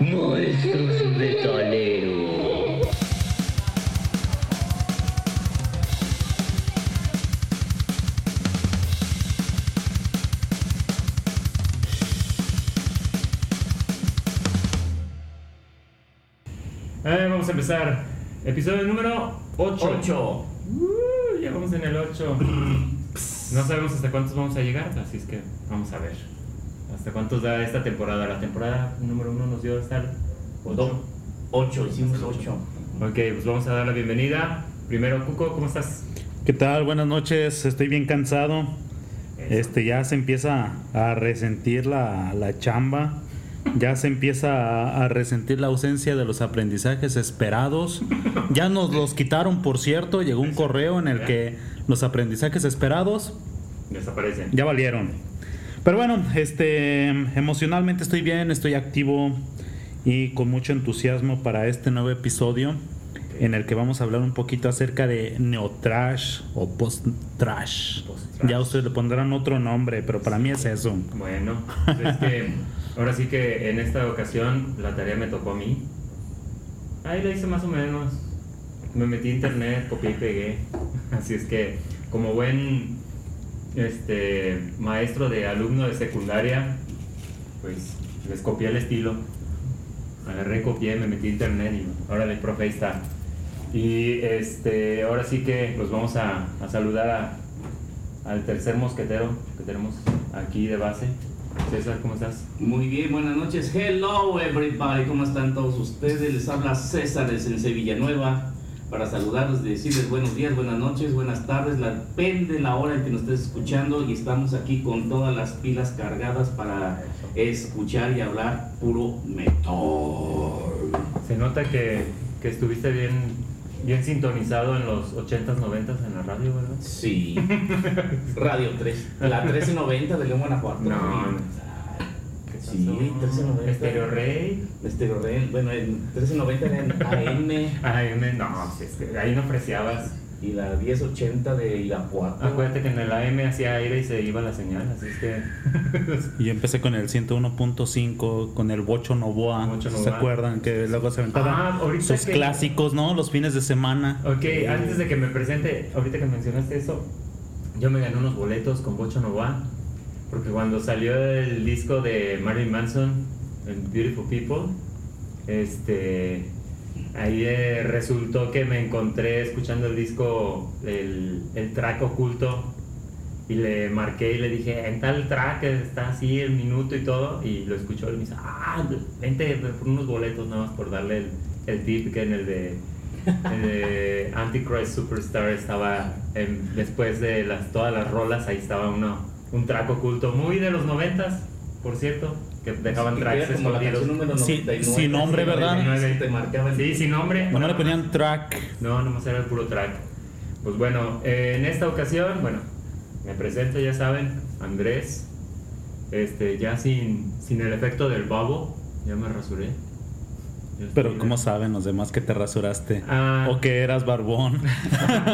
Monstruos metaleros. Eh, vamos a empezar. Episodio número 8. 8. ya vamos en el 8. No sabemos hasta cuántos vamos a llegar, así es que vamos a ver. ¿Hasta cuántos da esta temporada? La temporada número 1 nos dio hasta el 8. 8, hicimos 8. Ok, pues vamos a dar la bienvenida. Primero, Cuco, ¿cómo estás? ¿Qué tal? Buenas noches. Estoy bien cansado. Este ya se empieza a resentir la, la chamba. Ya se empieza a, a resentir la ausencia de los aprendizajes esperados. Ya nos los quitaron, por cierto. Llegó un correo en el que los aprendizajes esperados Desaparecen. ya valieron. Pero bueno, este emocionalmente estoy bien, estoy activo y con mucho entusiasmo para este nuevo episodio en el que vamos a hablar un poquito acerca de neotrash o post-trash. Ya ustedes le pondrán otro nombre, pero para mí es eso. Bueno, pues es que ahora sí que en esta ocasión la tarea me tocó a mí. Ahí la hice más o menos. Me metí a internet, copié y pegué. Así es que, como buen este, maestro de alumno de secundaria, pues les copié el estilo. Agarré, copié, me metí a internet y ahora el profe está. Y este, ahora sí que pues vamos a, saludar a, al tercer mosquetero que tenemos aquí de base. César, ¿cómo estás? Muy bien, buenas noches. Hello everybody, ¿cómo están todos ustedes? Les habla César de Sensei Villanueva para saludarlos, decirles buenos días, buenas noches, buenas tardes. La- Depende la hora en que nos estés escuchando y estamos aquí con todas las pilas cargadas para escuchar y hablar puro metal. Se nota que, que estuviste bien, bien sintonizado en los 80s, 90s en la radio, ¿verdad? Sí. Radio 3. La 1390 de León, Guanajuato. No, no. ¿Qué Sí, pasó? 1390. Estéreo Rey. Estéreo Rey, bueno, en 1390 era en AM Ay, me- no, es que ahí no apreciabas. y la 1080 de Irapuato. Acuérdate que en el AM hacía aire y se iba la señal, así es que. Y yo empecé con el 101.5, con el Bocho Novoa. Bocho ¿Se Novoa. acuerdan? Que luego se aventaban Ah, ahorita sus que- clásicos, ¿no? Los fines de semana. Ok, antes de que me presente, ahorita que mencionaste eso, yo me gané unos boletos con Bocho Nova, porque cuando salió el disco de Marilyn Manson, Beautiful People, este, ahí eh, resultó que me encontré escuchando el disco, el, el track oculto, y le marqué y le dije, en tal track está así el minuto y todo, y lo escuchó y me dice, ah, vente por unos boletos nada más por darle el, el tip que en el de, el de Antichrist Superstar estaba, en- después de las, todas las rolas, ahí estaba uno, un track oculto, muy de los noventas, por cierto, que dejaban tracks era como la escondidos. Sí, 99, sin nombre, ¿verdad? 99, Te marcaban. Sí, sin nombre. No le ponían track. No, nomás era el puro track. Pues bueno, eh, en esta ocasión, bueno, me presento, ya saben, Andrés. Este, ya sin, sin el efecto del babo, ya me rasuré. Pero estoy- ¿cómo saben los demás que te rasuraste? Ah. O que eras barbón.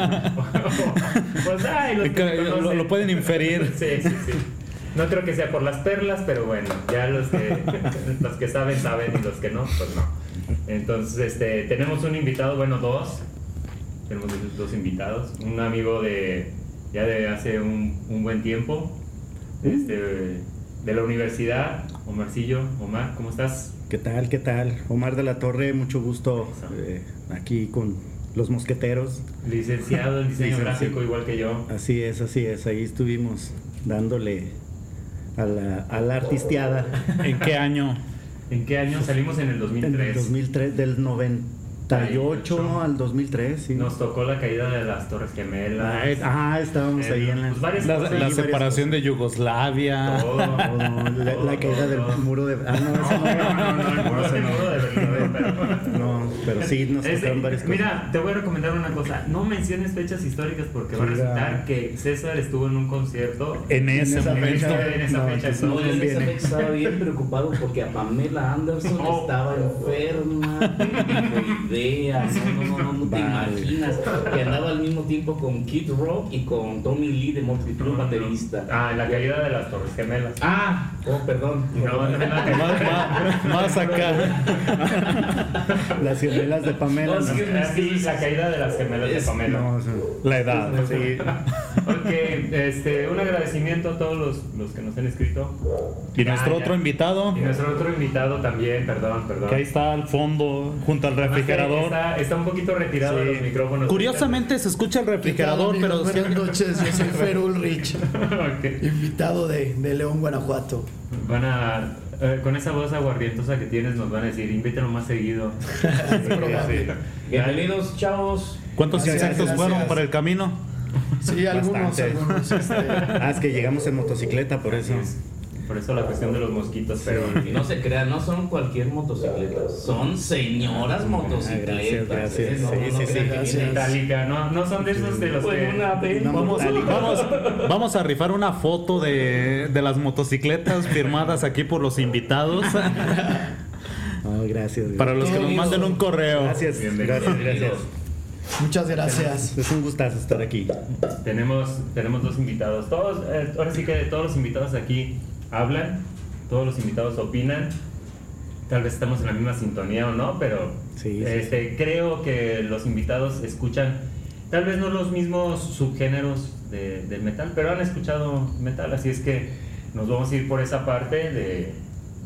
pues ay, los que me Lo- pueden inferir. Sí, sí, sí. No creo que sea por las perlas, pero bueno, ya los que, los que saben, saben, y los que no, pues no. Entonces, este, tenemos un invitado, bueno, dos. Tenemos dos- dos invitados. Un amigo de ya de hace un, un buen tiempo, este, de la universidad, Omarcillo. Omar, ¿cómo estás? ¿Qué tal? ¿Qué tal? Omar de la Torre, mucho gusto eh, aquí con los mosqueteros. Licenciado en diseño Licenciado. gráfico, igual que yo. Así es, así es, ahí estuvimos dándole a la, a la artisteada ¿En qué año? ¿En qué año salimos? En el en 2003. el 2003, del 98 al 2003. Sí. Nos tocó la caída de las Torres Gemelas. Ah, es- ah, estábamos Eh, ahí en la, pues cosas. separación de Yugoslavia. Todo. Oh, la, la caída del muro de... Ah, no, No, no, no, no, No, pero sí nos Es- tocaron varias cosas. Mira, te voy a recomendar una cosa. No menciones fechas históricas porque va a resultar que César estuvo en un concierto. En ese esa en, momento. fecha. ese- en esa No, fecha. No, no en esa fecha estaba bien preocupado porque a Pamela Anderson Oh. estaba enferma, de idea, no, no, no, no, no te imaginas que andaba al mismo tiempo con Kid Rock y con Tommy Lee de Motley Crue, baterista. Ah, en la caída de las Torres Gemelas. Ah, oh, perdón. No, no, no, Más, más- más acá. Las gemelas de Pamela. No, ¿no? es que- Ah, sí, la caída de las gemelas de Pamela. No, La edad. sí. Ok, este, un agradecimiento a todos los, los que nos han escrito. Y Ya, nuestro ya. otro invitado, Y nuestro otro invitado también, perdón, perdón. que ahí está al fondo, junto al refrigerador. Está, está un poquito retirado de los micrófonos. Curiosamente se escucha el refrigerador, ¿Qué tal, pero Buenas noches, yo soy Fer Ulrich, invitado de, de León, Guanajuato. Van a. eh, con esa voz aguardientosa que tienes, nos van a decir: invítelo más seguido. Bienvenidos, chavos. ¿cuántos Gracias, insectos gracias. fueron por el camino? Sí, algunos, algunos. este, Ah, es que llegamos en motocicleta, por eso. Por eso la cuestión de los mosquitos, pero. No se crean, no son cualquier motocicleta, son señoras motocicletas. gracias, gracias. ¿eh? No, Sí, no no, no son de esos de los Pues que. una vez. Una Vamos, vamos, vamos a rifar una foto de, de las motocicletas firmadas aquí por los invitados Oh, gracias. para los que nos manden un correo. Gracias, Bienvenidos. gracias, gracias. muchas gracias. Es un gustazo estar aquí. Tenemos, tenemos dos invitados. Todos, eh, ahora sí que todos los invitados aquí hablan, todos los invitados opinan. Tal vez estamos en la misma sintonía o no, pero Sí, sí, este, creo que los invitados escuchan, tal vez no los mismos subgéneros de, del metal, pero han escuchado metal, así es que nos vamos a ir por esa parte de,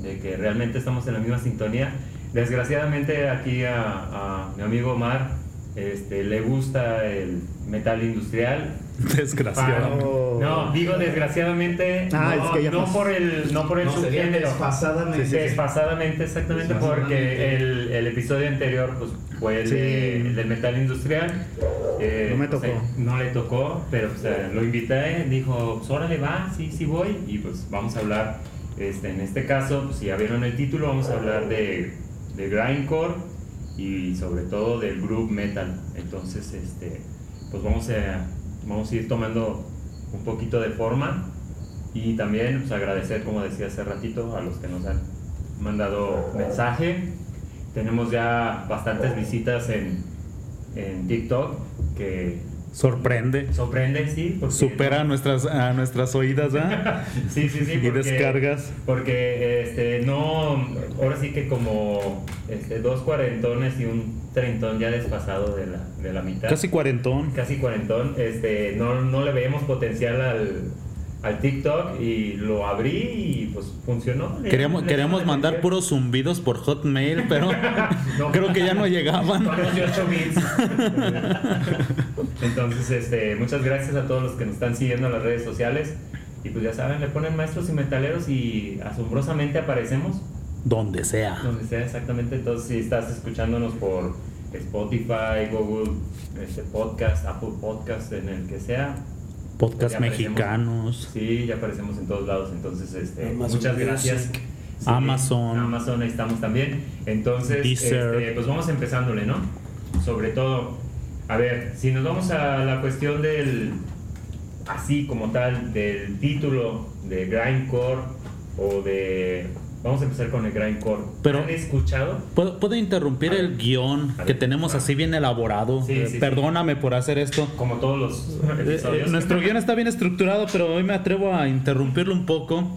de que realmente estamos en la misma sintonía. Desgraciadamente aquí a, a mi amigo Omar este, le gusta el metal industrial, Desgraciado. No, digo desgraciadamente, Ah, no, es que ya no por el, no por el No, subgénero. desfasadamente. Sí, sí, Desfasadamente, exactamente, porque el, el episodio anterior pues, fue el, Sí. de- el del metal industrial. Eh, No me pues, tocó. no le tocó, pero lo invité, dijo, pues órale, va, sí, sí voy, y pues vamos a hablar, este, en este caso, pues, si ya vieron el título, vamos a hablar de, de grindcore y sobre todo del group metal. Entonces, este, pues vamos a, vamos a ir tomando un poquito de forma y también pues, agradecer, como decía hace ratito, a los que nos han mandado mensaje. Tenemos ya bastantes visitas en, en TikTok que Sorprende. sorprende, sí. porque- Supera a nuestras, a nuestras oídas, ¿ah? Sí, sí, sí. Y descargas. Porque este, no, ahora sí que como este, dos cuarentones y un treintón ya desfasado de la, de la mitad. Casi cuarentón. casi cuarentón, este, no, no le veíamos potencial al, al TikTok y lo abrí y pues funcionó. Queríamos, le- queríamos le- mandar le- puros zumbidos por Hotmail, pero No. creo que ya no llegaban. Con los de 8 bits. Entonces, este, muchas gracias a todos los que nos están siguiendo en las redes sociales. Y pues ya saben, le ponen maestros y metaleros y asombrosamente aparecemos Donde sea. donde sea exactamente. Entonces, si estás escuchándonos por Spotify, Google este, Podcast, Apple Podcast, en el que sea, Podcast mexicanos. Sí, ya aparecemos en todos lados, entonces este, Amazon muchas gracias. Sí, Amazon. Amazon, ahí estamos también. Entonces, este, pues vamos empezándole, ¿no? Sobre todo, a ver, si nos vamos a la cuestión del, así como tal, del título de Grindcore o de... Vamos a empezar con el Grindcore. Pero- ¿Han escuchado? ¿Puedo, puedo interrumpir A ver. el guion que tenemos así bien elaborado? Sí, Eh, sí, sí. Perdóname por hacer esto. Como todos los Eh, eh, episodios. nuestro guion está bien estructurado, pero hoy me atrevo a interrumpirlo un poco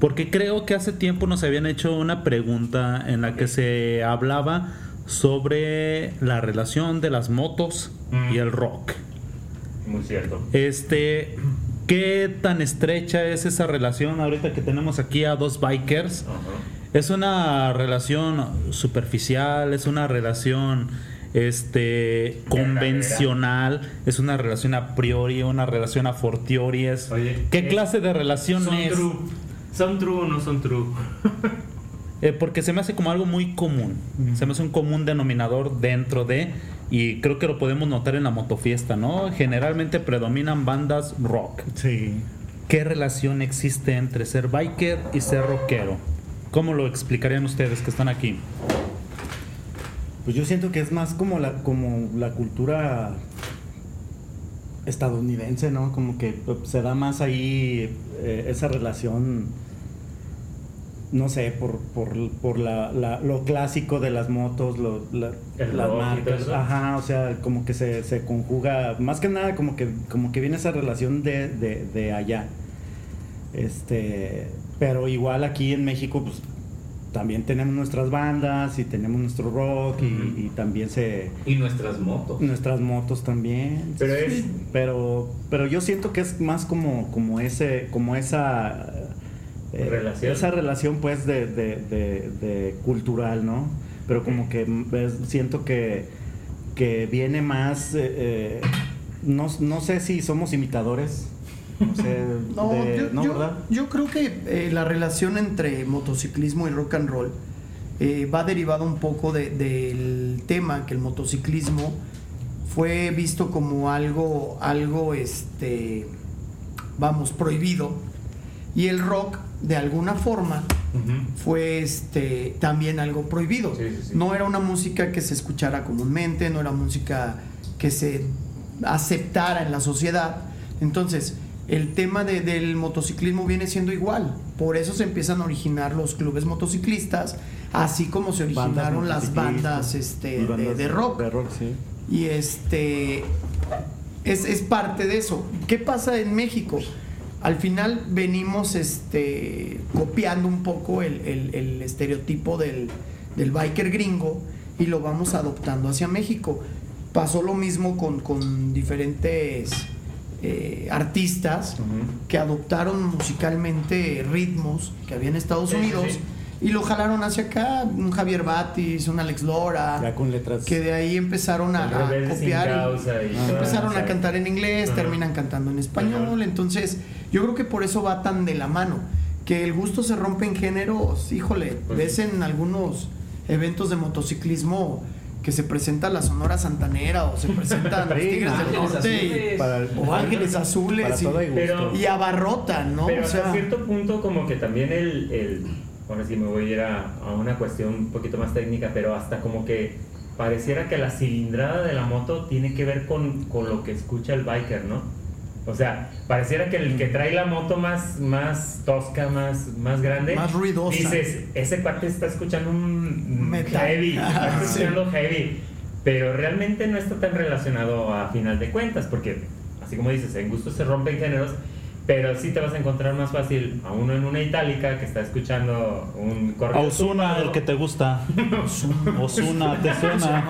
porque creo que hace tiempo nos habían hecho una pregunta en la que se hablaba sobre la relación de las motos Mm. y el rock. Muy cierto. Este, ¿qué tan estrecha es esa relación ahorita que tenemos aquí a dos bikers? Es una relación superficial, es una relación este convencional, es una relación a priori, una relación a fortiori, es Oye, ¿qué eh, clase de relación ¿Son es? true? ¿Son true o no son true? Eh, porque se me hace como algo muy común, se me hace un común denominador dentro de y creo que lo podemos notar en la motofiesta, ¿no? Generalmente predominan bandas rock. Sí. ¿Qué relación existe entre ser biker y ser rockero? ¿Cómo lo explicarían ustedes que están aquí? Pues yo siento que es más como la, como la cultura estadounidense, ¿no? Como que pues, se da más ahí eh, esa relación, no sé, por, por, por la, la- lo clásico de las motos, lo, la- las marcas. Ajá, o sea, como que se, se conjuga, más que nada como que, como que viene esa relación de, de, de allá. Este, pero igual aquí en México, pues también tenemos nuestras bandas y tenemos nuestro rock y- y, también se Y nuestras motos. nuestras motos también. Pero es- pero pero yo siento que es más como como ese como esa eh, Relación. esa relación pues de, de, de- de cultural, ¿no? Pero como que ves, siento que que viene más eh, eh, no, no sé si somos imitadores. No sé, No, yo, no, yo- ¿verdad? yo creo que eh, la relación entre motociclismo y rock and roll eh, va derivado un poco de- del tema que el motociclismo fue visto como algo, algo, este, vamos, prohibido y el rock de alguna forma fue este también algo prohibido. Sí, sí, sí. No era una música que se escuchara comúnmente, no era música que se aceptara en la sociedad. Entonces, el tema de- del motociclismo viene siendo igual. Por eso se empiezan a originar los clubes motociclistas, así como se Bandas originaron las bandas, este, y de- rock. De rock, sí. Y este es, es parte de eso. ¿Qué pasa en México? Al final venimos este, copiando un poco el, el- el estereotipo del, del biker gringo y lo vamos adoptando hacia México. Pasó lo mismo con, con diferentes eh, artistas que adoptaron musicalmente ritmos que había en Estados Sí, sí, Unidos sí. Y lo jalaron hacia acá. Un Javier Batis, un Alex Lora Ya con letras. que de ahí empezaron a, copiar y y empezaron a cantar en inglés, terminan cantando en español, entonces yo creo que por eso va tan de la mano, que el gusto se rompe en géneros, híjole, Pues ves sí. en algunos eventos de motociclismo que se presenta la Sonora Santanera o se presentan los Tigres del Norte Azules. O Ángeles Azules Para y-. Pero- y abarrotan, ¿no? Pero O hasta sea, cierto punto como que también el, el ahora sí me voy a ir a, a una cuestión un poquito más técnica, pero hasta como que pareciera que la cilindrada de la moto tiene que ver con, con lo que escucha el biker, ¿no? O sea, pareciera que el que trae la moto más, más tosca, más, más grande, Más ruidosa. dices, ese cuate está escuchando un Metal. heavy, está escuchando heavy, pero realmente no está tan relacionado a final de cuentas, porque así como dices, en gusto se rompen géneros, pero sí te vas a encontrar más fácil a uno en una itálica que está escuchando un correo. A Osuna, el que te gusta. Osuna, ¿te suena?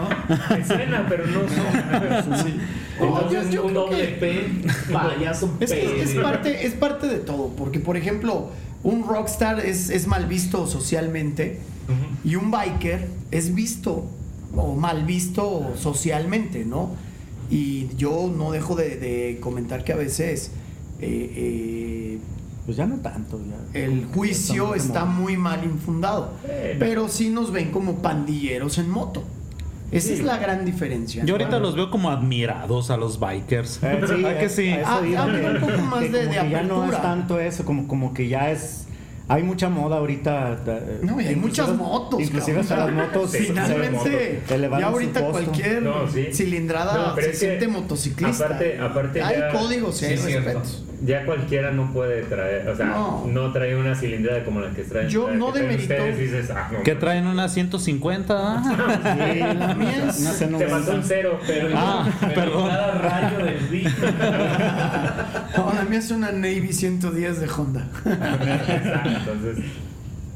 Te suena, pero no suena. sí. Entonces, yo- yo un doble P, payaso Es, que es P. parte, es parte de todo, porque por ejemplo, un rockstar es, es mal visto socialmente y un biker es visto o mal visto socialmente, ¿no? Y yo no dejo de, de comentar que a veces eh, eh, Pues ya no tanto. Ya. el juicio está muy mal infundado, pero sí nos ven como pandilleros en moto. Esa Sí. es la gran diferencia. Yo ahorita los veo como admirados a los bikers. Eh, sí, ¿A que sí? a eso Ah, un poco más que de- como de que ya no es tanto eso, como, como que ya es... Hay mucha moda ahorita. eh, No, y hay inclusive- muchas motos. Inclusive hasta las motos. Sí, Finalmente, ya su ahorita costo. cualquier No, sí. cilindrada No, se siente motociclista. aparte- aparte hay ya- códigos y hay Sí, cierto. respetos. Ya cualquiera no puede traer, o sea, No. no, trae una cilindrada como la que traen. Yo no que traen demerito- ustedes y dices, ah, no, Que no. traen una 150. ¿ah? Sí, La mía es- Te C90. mandó un cero, pero Ah, Pero perdón. cada rayo del día. No, la mía es una Navy 110 de Honda. Exacto, entonces.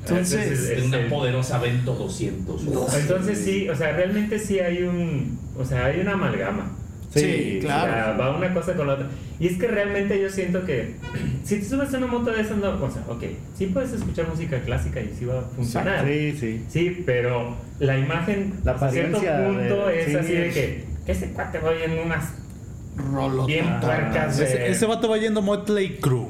Entonces, Es es una el- poderosa Vento 200. Entonces sí, o sea, realmente sí hay un, o sea, hay una amalgama. Sí, O claro. sea, va una cosa con la otra. Y es que realmente yo siento que si te subes a una moto de esas, no, o sea, ok, sí puedes escuchar música clásica y sí va a funcionar. Sí, sí. Sí, pero la imagen La hasta cierto punto de- es sí, así de es- que ese cuate va oyendo unas Rolota. bien puercas de Ese, ese vato va yendo Motley Crue.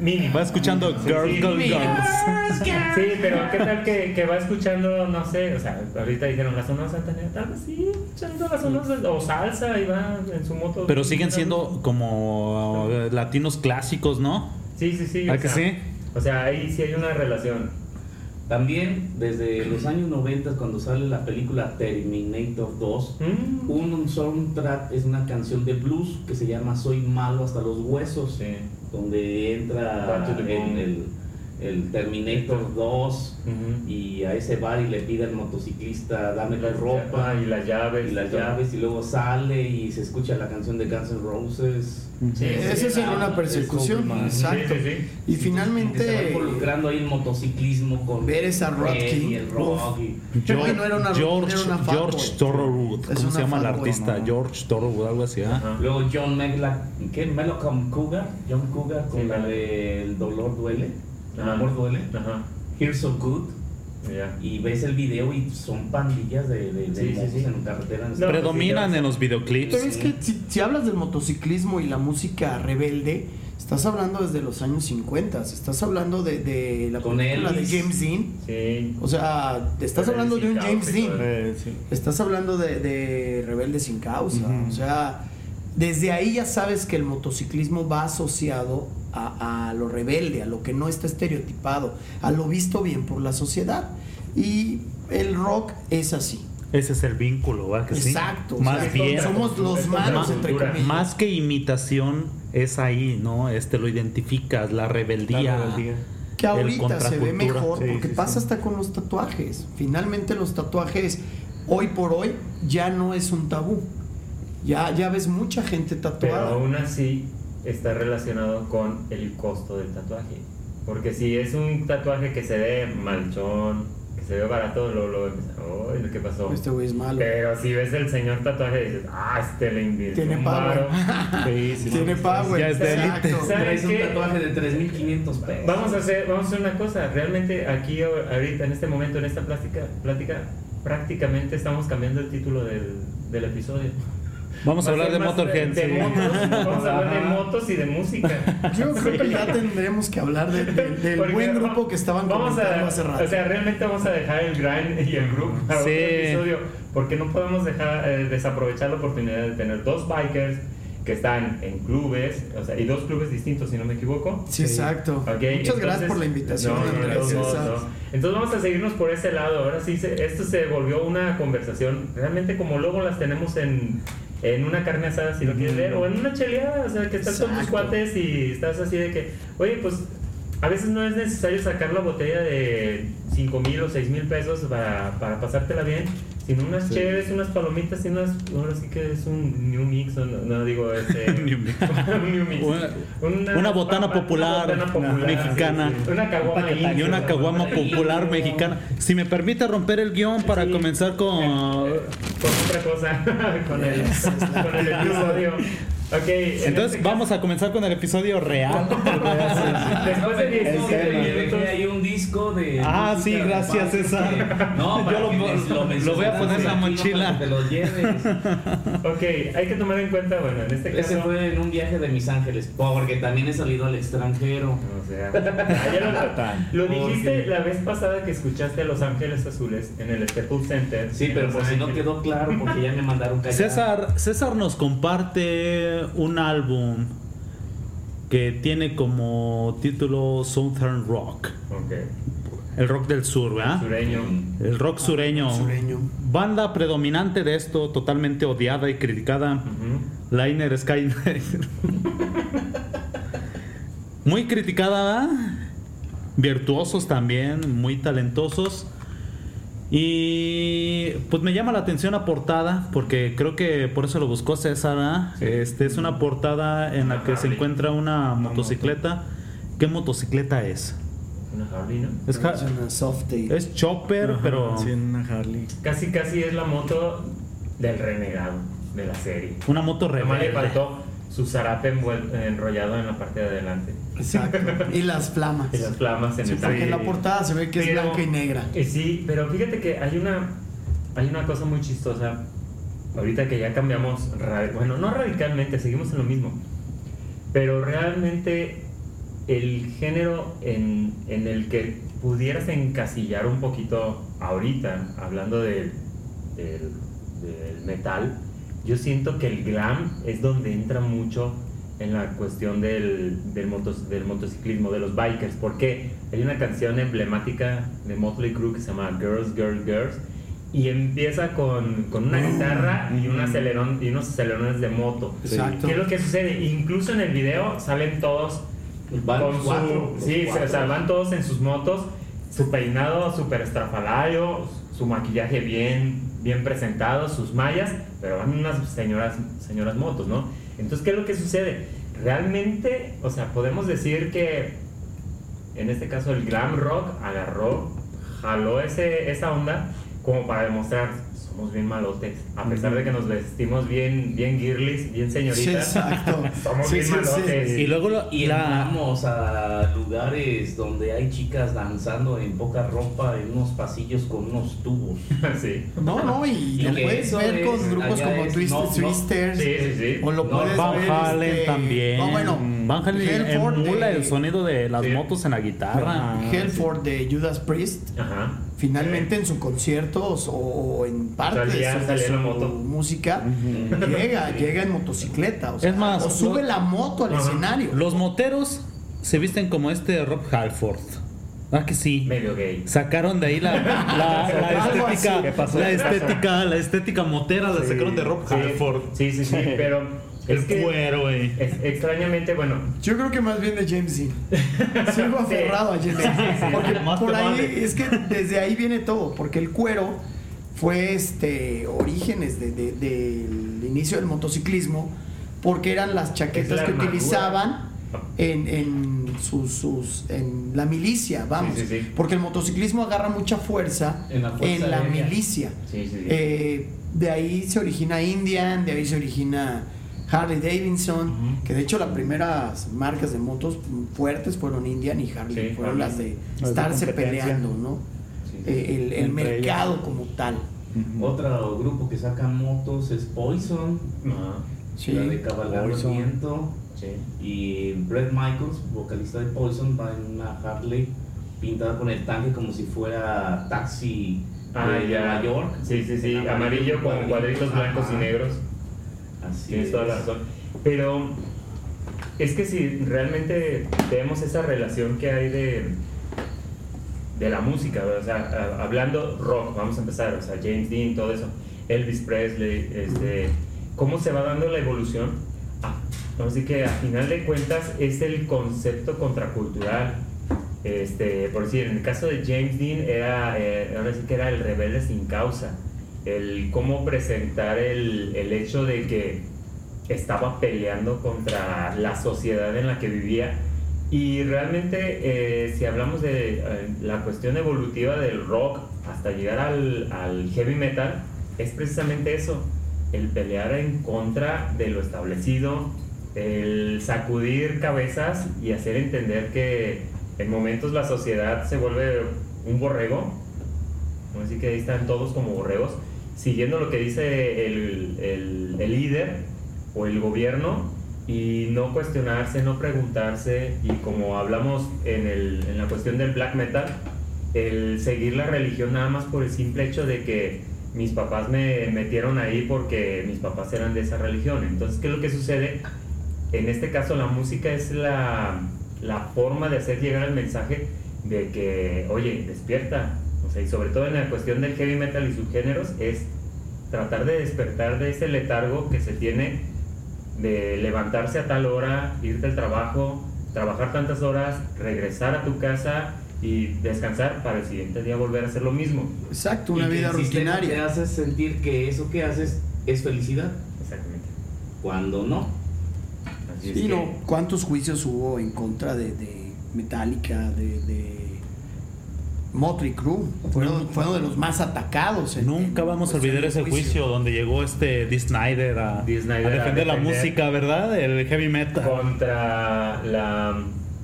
Mínimo. Va escuchando Girls, sí. Girls, Girls. Sí, pero ¿qué tal que, que va escuchando, no sé, o sea, ahorita dijeron la Sonora Santanera, tal vez sí, escuchando la Sonora o salsa y va en su moto. Pero siguen siendo como latinos clásicos, ¿no? Sí, sí, sí. ¿A que sea, sí? O sea, ahí sí hay una relación. También desde los años 90 cuando sale la película Terminator 2, Mm. un soundtrack es una canción de blues que se llama Soy malo hasta los huesos, Sí. donde entra en el, el Terminator 2 Ujú. y a ese bar y le pide al motociclista dame tu ropa y las llaves. y las llaves y luego sale y se escucha la canción de Guns N' Roses. Sí, Esa sí, es en una persecución, exacto. Sí, sí, sí. Y Que se va finalmente involucrando ahí el motociclismo con Ver esa Rock y el rock y- no era una George, era una George. Thorogood. ¿Cómo se llama el artista? ¿no? George Thorogood, algo así, ¿ah? Ajá. Luego John Megla, ¿qué? Melocom Cougar, John Cougar con Sí, la de El dolor duele, El Ajá. amor duele, Ajá. Here's So Good, Ya. y ves el video y son pandillas de, de, de Sí, motos sí. en carretera. No, Predominan en los videoclips. Pero es que si, si hablas del motociclismo y la música rebelde, estás hablando desde los años 50, estás hablando de, de la Con película de Elvis. James Dean. Sí. O sea, estás Rebelde hablando de un causa James Dean. Eh. Estás hablando de, de Rebelde sin causa. O sea, desde ahí ya sabes que el motociclismo va asociado a, a lo rebelde, a lo que no está estereotipado, a lo visto bien por la sociedad. Y el rock es así. Ese es el vínculo, ¿va? Que sí? Exacto. o Más sea, bien. Somos los malos, Ma- entre comillas. Más que imitación, es ahí, ¿no? Este lo identificas, la rebeldía. La rebeldía. que ahorita se ve mejor Sí, porque sí, pasa sí. hasta con los tatuajes. Finalmente los tatuajes hoy por hoy ya no es un tabú. Ya, ya ves mucha gente Pero tatuada. aún así está relacionado con el costo del tatuaje. Porque si es un tatuaje que se ve malchón, que se ve barato, lo, lo ¡Ay, ¿qué pasó? Este güey es malo. Pero si ves el señor tatuaje dices, ah, este le invirtió Tiene power. varo". Sí, sí, Tiene power. Ya es de exacto. élite. ¿Saben Traes un tatuaje de 3.500 pesos. Vamos a hacer, vamos a hacer una cosa. Realmente aquí ahorita en este momento en esta plática, plática prácticamente estamos cambiando el título del, del episodio. Vamos a hablar de Motorhead. De, sí. motos, vamos a hablar de motos y de música. Yo creo que ya tendremos que hablar de- de- del Porque buen grupo que estaban vamos comentando a, hace rato. O sea, realmente vamos a dejar el grind y el group para Sí. otro episodio. Porque no podemos dejar eh, desaprovechar la oportunidad de tener dos bikers que están en clubes, o sea, y dos clubes distintos, si no me equivoco. sí, exacto. Ok, Muchas gracias entonces- por la invitación, No, no, Esa- no. Entonces vamos a seguirnos por ese lado. Ahora sí, se- esto se volvió una conversación, realmente como luego las tenemos en, en una carne asada, si lo quieres ver, o en una cheleada, o sea, que estás con tus cuates y estás así de que, oye, pues a veces no es necesario sacar la botella de 5 mil o 6 mil pesos para, para pasártela bien, sino unas Sí. chéves, unas palomitas y unas, ahora sí que es un new mix, o no, no digo, este... New mix. un new mix. Una- una botana popular mexicana. sí, sí. Una caguama Y una caguama popular mexicana. Si me permite romper el guion para Sí. comenzar con. Con otra cosa, con el, con el episodio. Ok, en Entonces este vamos a comenzar con el episodio real. caso, Después de No, 17 pero yo minutos. Disco de. Ah, sí, gracias, Paz, César. que- No, Yo para lo- que lo- les- lo voy a poner en la mochila. te lo lleves. Ok, hay que tomar en cuenta, bueno, en este Ese caso. fue en un viaje de Mis Ángeles, porque también he salido al extranjero. O sea, ayer lo, lo dijiste la vez pasada que escuchaste a Los Ángeles Azules en el Staples Center. Sí, pero por si no quedó claro, porque ya me mandaron callar. César, César nos comparte un álbum que tiene como título Southern Rock. Ok, El rock del sur, ¿verdad? sureño. El rock sureño. Sureño. Banda predominante de esto, totalmente odiada y criticada. Ujú. Liner Skyline. muy criticada, ¿verdad? virtuosos también, muy talentosos. Y pues me llama la atención la portada, porque creo que por eso lo buscó César. Sí. Este es una portada en la que se encuentra una motocicleta. ¿Qué motocicleta es? Una Harley, ¿no? Es, ja- Es una softie. es chopper, Ajá, pero Sí, una Harley. Casi, casi es la moto del renegado de la serie. una moto Nomás le rebelde. faltó su zarape enrollado en la parte de adelante. Exacto. Y las flamas. Y las flamas en Sí, el porque en la portada se ve que es blanca y negra. Eh, sí, pero fíjate que hay una, hay una cosa muy chistosa. Ahorita que ya cambiamos, bueno, no radicalmente, seguimos en lo mismo. Pero realmente el género en, en el que pudieras encasillar un poquito ahorita, hablando del, del, del metal, yo siento que el glam es donde entra mucho en la cuestión del, del, motos- del motociclismo, de los bikers. Porque hay una canción emblemática de Motley Crue que se llama Girls, Girls, Girls. Y empieza con, con una guitarra y, un acelerón, y unos acelerones de moto. Exacto. ¿Qué es lo que sucede? Incluso en el video salen todos Van con su- cuatro, los sí, cuatro. o sea, van todos en sus motos, su peinado súper estrafalario, su maquillaje bien, bien presentado, sus mallas, pero van unas señoras, señoras motos, ¿no? Entonces, ¿qué es lo que sucede? Realmente, o sea, podemos decir que en este caso el glam rock agarró, jaló ese, esa onda como para demostrar somos bien malotes, a pesar de que nos vestimos bien, bien girlies, bien Sí, señoritas, exacto. somos Sí, bien sí, sí. malotes. Y luego lo- Y la, a lugares donde hay chicas danzando en poca ropa en unos pasillos con unos tubos. sí. No, no, y Y lo puedes ver es- con grupos como no, no. Twisters. Sí, sí, sí. O lo No, puedes Van ver. Halen este, también. No, bueno. Van Halen Helford emula de- el sonido de las motos en la guitarra. Helford de Judas Priest. Ajá. Finalmente en su conciertos o, o en parte Salía- de su, moto. música, llega, llega en motocicleta. O sea, Es más, o sube lo- la moto al Ajá. escenario. Los moteros se visten como este Rob Halford. ¿Ah que sí? Medio gay. Sacaron de ahí la, estética, la estética, la estética motera la sacaron de Rob Sí, Halford. sí, sí, sí, pero El cuero, güey. es- extrañamente, bueno, Yo creo que más bien de James Dean. Sigo aferrado a James Dean. Porque por ahí, es que desde ahí viene todo. Porque el cuero fue este orígenes de- de- del inicio del motociclismo. Porque eran las chaquetas la que utilizaban en, en sus, sus- en la milicia, vamos. Sí, sí, sí. Porque el motociclismo agarra mucha fuerza En la fuerza en la milicia. sí, sí, sí. Eh, de ahí se origina Indian, de ahí se origina Harley Davidson, que de hecho las primeras marcas de motos fuertes fueron Indian y Harley, Sí, fueron Harley. las de Las de estarse peleando, ¿no? Sí. Eh, el, mercado como tal. Otro grupo que saca motos es Poison. Sí. la de. Sí. Y Brett Michaels, vocalista de Poison, va en una Harley pintada con el tanque como si fuera taxi Ah, de ya. Nueva York. Sí, sí, sí. Amarillo con cuadritos blancos y negros. Así Tienes es. toda la razón. Pero es que si realmente vemos esa relación que hay de, de la música, o sea, a- hablando rock, vamos a empezar, o sea, James Dean, todo eso, Elvis Presley, este, cómo se va dando la evolución. Ah, así que a final de cuentas es el concepto contracultural. Este, por decir, en el caso de James Dean era, eh, ahora sí que era el rebelde sin causa, el cómo presentar el, el hecho de que estaba peleando contra la sociedad en la que vivía. Y realmente eh, si hablamos de eh, la cuestión evolutiva del rock hasta llegar al, al heavy metal es precisamente eso, el pelear en contra de lo establecido, el sacudir cabezas y hacer entender que en momentos la sociedad se vuelve un borrego, así que ahí están todos como borregos, siguiendo lo que dice el, el- líder o el gobierno y no cuestionarse, no preguntarse y como hablamos en, el- en la cuestión del black metal, el seguir la religión nada más por el simple hecho de que mis papás me metieron ahí porque mis papás eran de esa religión. Entonces, ¿qué es lo que sucede? En este caso, la música es la, la forma de hacer llegar el mensaje de que, oye, despierta. O sea, y sobre todo en la cuestión del heavy metal y subgéneros, es tratar de despertar de ese letargo que se tiene de levantarse a tal hora, irte al trabajo, trabajar tantas horas, regresar a tu casa y descansar para el siguiente día volver a hacer lo mismo. Exacto, Y una que vida sistema Te rutinaria. hace sentir que eso que haces es felicidad, Exactamente. cuando no. Así es Sí, que- no, ¿cuántos juicios hubo en contra de, de Metallica, de, de Motley Crue? Fueron, fueron de los más atacados. en- Nunca vamos a olvidar ese juicio donde llegó este Dee Snyder a, Dee Snyder a a defender la defender. música, ¿verdad? El heavy metal. contra la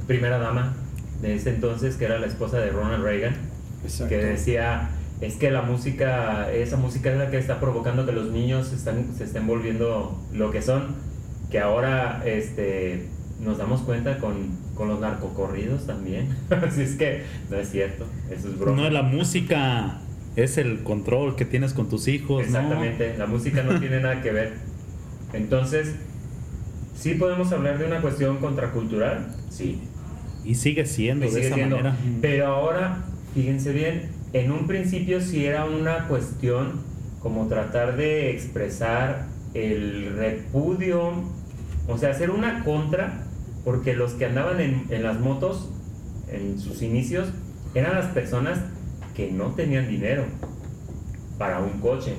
primera dama de ese entonces, que era la esposa de Ronald Reagan, Exacto. que decía, es que la música, esa música es la que está provocando que los niños se, están, se estén volviendo lo que son, que ahora este, nos damos cuenta con, con los narcocorridos también. Así es que no es cierto, eso es broma. No es la música, es el control que tienes con tus hijos, ¿no? Exactamente, la música no tiene nada que ver. Entonces, sí podemos hablar de una cuestión contracultural, sí, Y sigue siendo y de sigue esa siendo. manera. Pero ahora, fíjense bien, en un principio sí era una cuestión como tratar de expresar el repudio, o sea, hacer una contra, porque los que andaban en, en las motos, en sus inicios, eran las personas que no tenían dinero para un coche,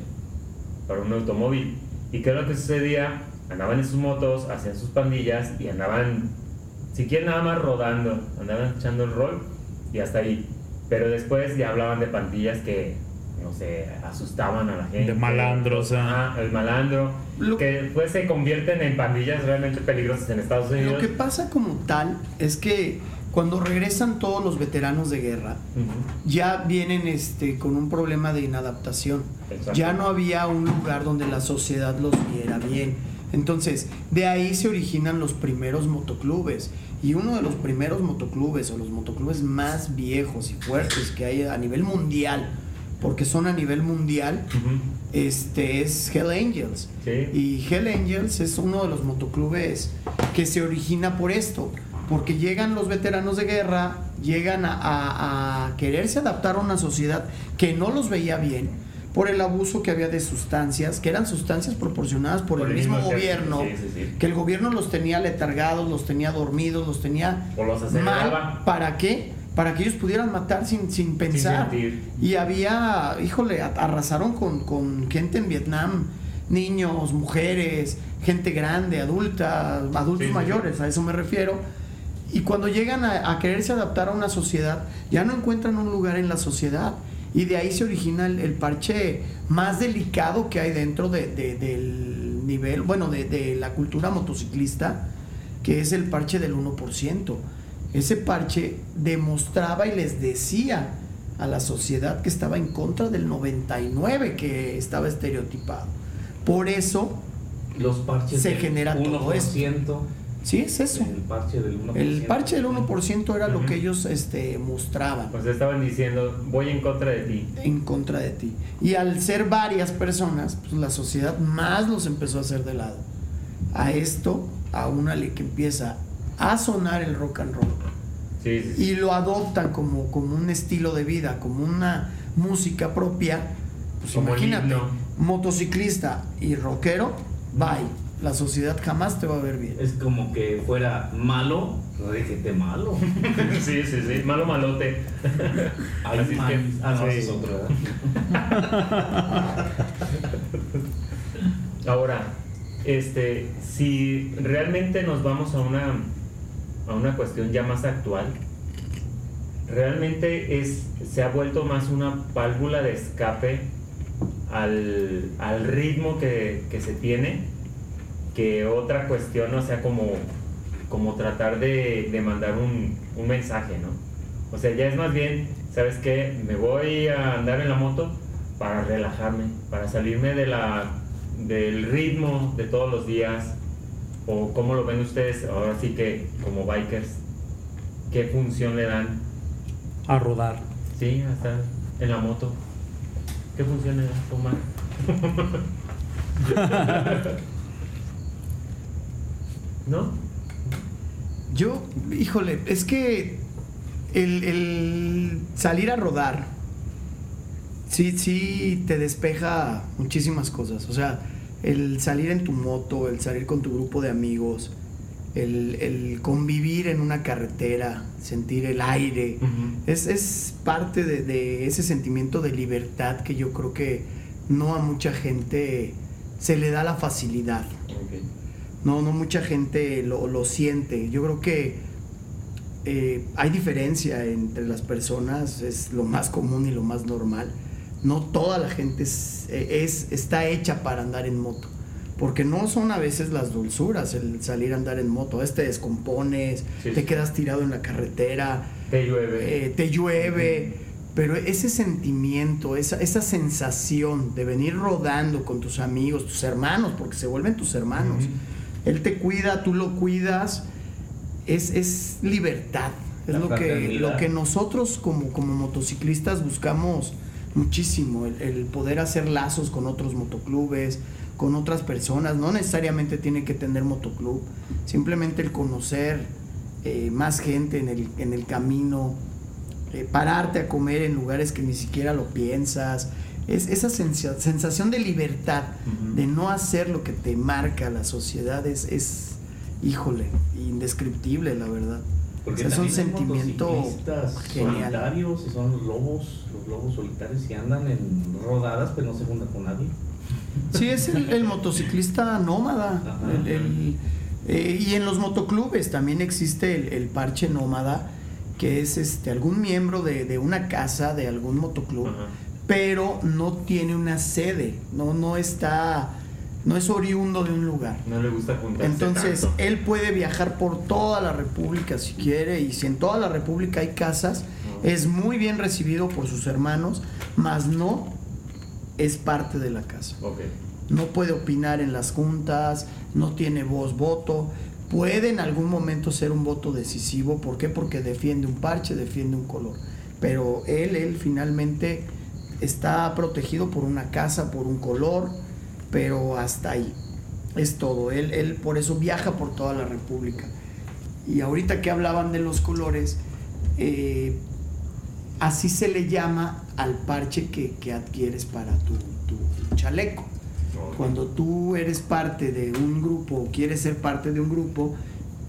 para un automóvil. ¿Y qué es lo que sucedía? Andaban en sus motos, hacían sus pandillas y andaban, si quieren nada más rodando, andaban echando el rol y hasta ahí. Pero después ya hablaban de pandillas que, no sé, asustaban a la gente. De malandros, ah. El malandro. Lo- que después se convierten en pandillas realmente peligrosas en Estados Unidos. Lo que pasa como tal es que cuando regresan todos los veteranos de guerra, ya vienen este, con un problema de inadaptación. Ya no había un lugar donde la sociedad los viera bien. Entonces, de ahí se originan los primeros motoclubes. Y uno de los primeros motoclubes, o los motoclubes más viejos y fuertes que hay a nivel mundial, porque son a nivel mundial. Este es Hell Angels. Sí. Y Hell Angels es uno de los motoclubes que se origina por esto, porque llegan los veteranos de guerra, llegan a, a- a quererse adaptar a una sociedad que no los veía bien por el abuso que había de sustancias, que eran sustancias proporcionadas por, el, mismo, gobierno, sí, sí, sí. que el gobierno los tenía letargados, los tenía dormidos, los tenía O los mal. ¿Para qué? Para que ellos pudieran matar sin, sin pensar. sentir. y había, híjole, arrasaron con, con gente en Vietnam, niños, mujeres, gente grande, adulta, adultos Sí, sí, mayores, a eso me refiero. Y cuando llegan a, a quererse adaptar a una sociedad, ya no encuentran un lugar en la sociedad. Y de ahí se origina el, el parche más delicado que hay dentro de- de- del nivel, bueno, de, de la cultura motociclista, que es el parche del 1%. Ese parche demostraba y les decía a la sociedad que estaba en contra del 99 que estaba estereotipado. Por eso, Los parches Se genera todo 1%, sí es eso. El parche del 1%. El parche del 1% era lo que ellos este, mostraban Pues estaban diciendo, voy en contra de ti. en contra de ti. Y al ser varias personas, pues la sociedad más los empezó a hacer de lado. A esto, a una le que empieza a sonar el rock and roll. Sí, sí, sí. y lo adoptan como, como un estilo de vida, como una música propia, pues Como el imagínate, himno. motociclista y rockero, bye. La sociedad jamás te va a ver bien. Es como que fuera malo, déjete malo. sí, sí, sí. Malo malote. Ay, Así es man. que- Ah, no, sí. es otro, ¿verdad? Ahora, este, si realmente nos vamos a una, a una cuestión ya más actual, realmente es, se ha vuelto más una válvula de escape al, al ritmo que, que se tiene que otra cuestión, o sea, como, como tratar de, de mandar un, un mensaje, ¿no? O sea, ya es más bien, ¿sabes qué? Me voy a andar en la moto para relajarme, para salirme de la, del ritmo de todos los días. O cómo lo ven ustedes ahora sí que como bikers, ¿qué función le dan? A rodar. Sí, hasta en la moto. ¿Qué función le dan, Omar? ¿No? Yo, híjole, es que el, el salir a rodar, sí, sí te despeja muchísimas cosas. O sea, el salir en tu moto, el salir con tu grupo de amigos, el, el convivir en una carretera, sentir el aire, es, es parte de, de ese sentimiento de libertad que yo creo que no a mucha gente se le da la facilidad. No, no mucha gente lo, lo siente. Yo creo que eh, hay diferencia entre las personas, es lo más común y lo más normal. No toda la gente es, es- está hecha para andar en moto. Porque no son a veces las dulzuras el salir a andar en moto. A veces te descompones, Sí, te quedas tirado en la carretera, Te llueve. eh, te llueve, pero ese sentimiento, esa, esa sensación de venir rodando con tus amigos, tus hermanos, porque se vuelven tus hermanos. Ujú. Él te cuida, tú lo cuidas, es, es libertad. Es La lo que, lo que nosotros como, como motociclistas buscamos muchísimo, el, el poder hacer lazos con otros motoclubes, con otras personas, no necesariamente tiene que tener motoclub, simplemente el conocer eh, más gente en el, en el camino, eh, pararte a comer en lugares que ni siquiera lo piensas, es esa sensa- sensación de libertad, de no hacer lo que te marca la sociedad, es, es, híjole, indescriptible la verdad. Porque O sea, es un también hay sentimiento motociclistas genial. solitarios, y son los lobos, los lobos solitarios que andan en rodadas, pero no se juntan con nadie. Sí, es el, el motociclista nómada. Ajá. el- el- eh, y en los motoclubes también existe el, el parche nómada, que es este algún miembro de, de una casa, de algún motoclub, Ajá. pero no tiene una sede, no, no está, no es oriundo de un lugar. No le gusta juntarse Entonces, tanto. él puede viajar por toda la República si quiere, y si en toda la República hay casas, es muy bien recibido por sus hermanos, mas no es parte de la casa Ok. no puede opinar en las juntas, no tiene voz, voto. Puede en algún momento ser un voto decisivo, ¿por qué? Porque defiende un parche, defiende un color. Pero él, él finalmente está protegido por una casa, por un color, pero hasta ahí. Es todo. Él, él por eso viaja por toda la República. Y ahorita que hablaban de los colores, eh, así se le llama al parche que, que adquieres para tu, tu chaleco. Cuando tú eres parte de un grupo o quieres ser parte de un grupo,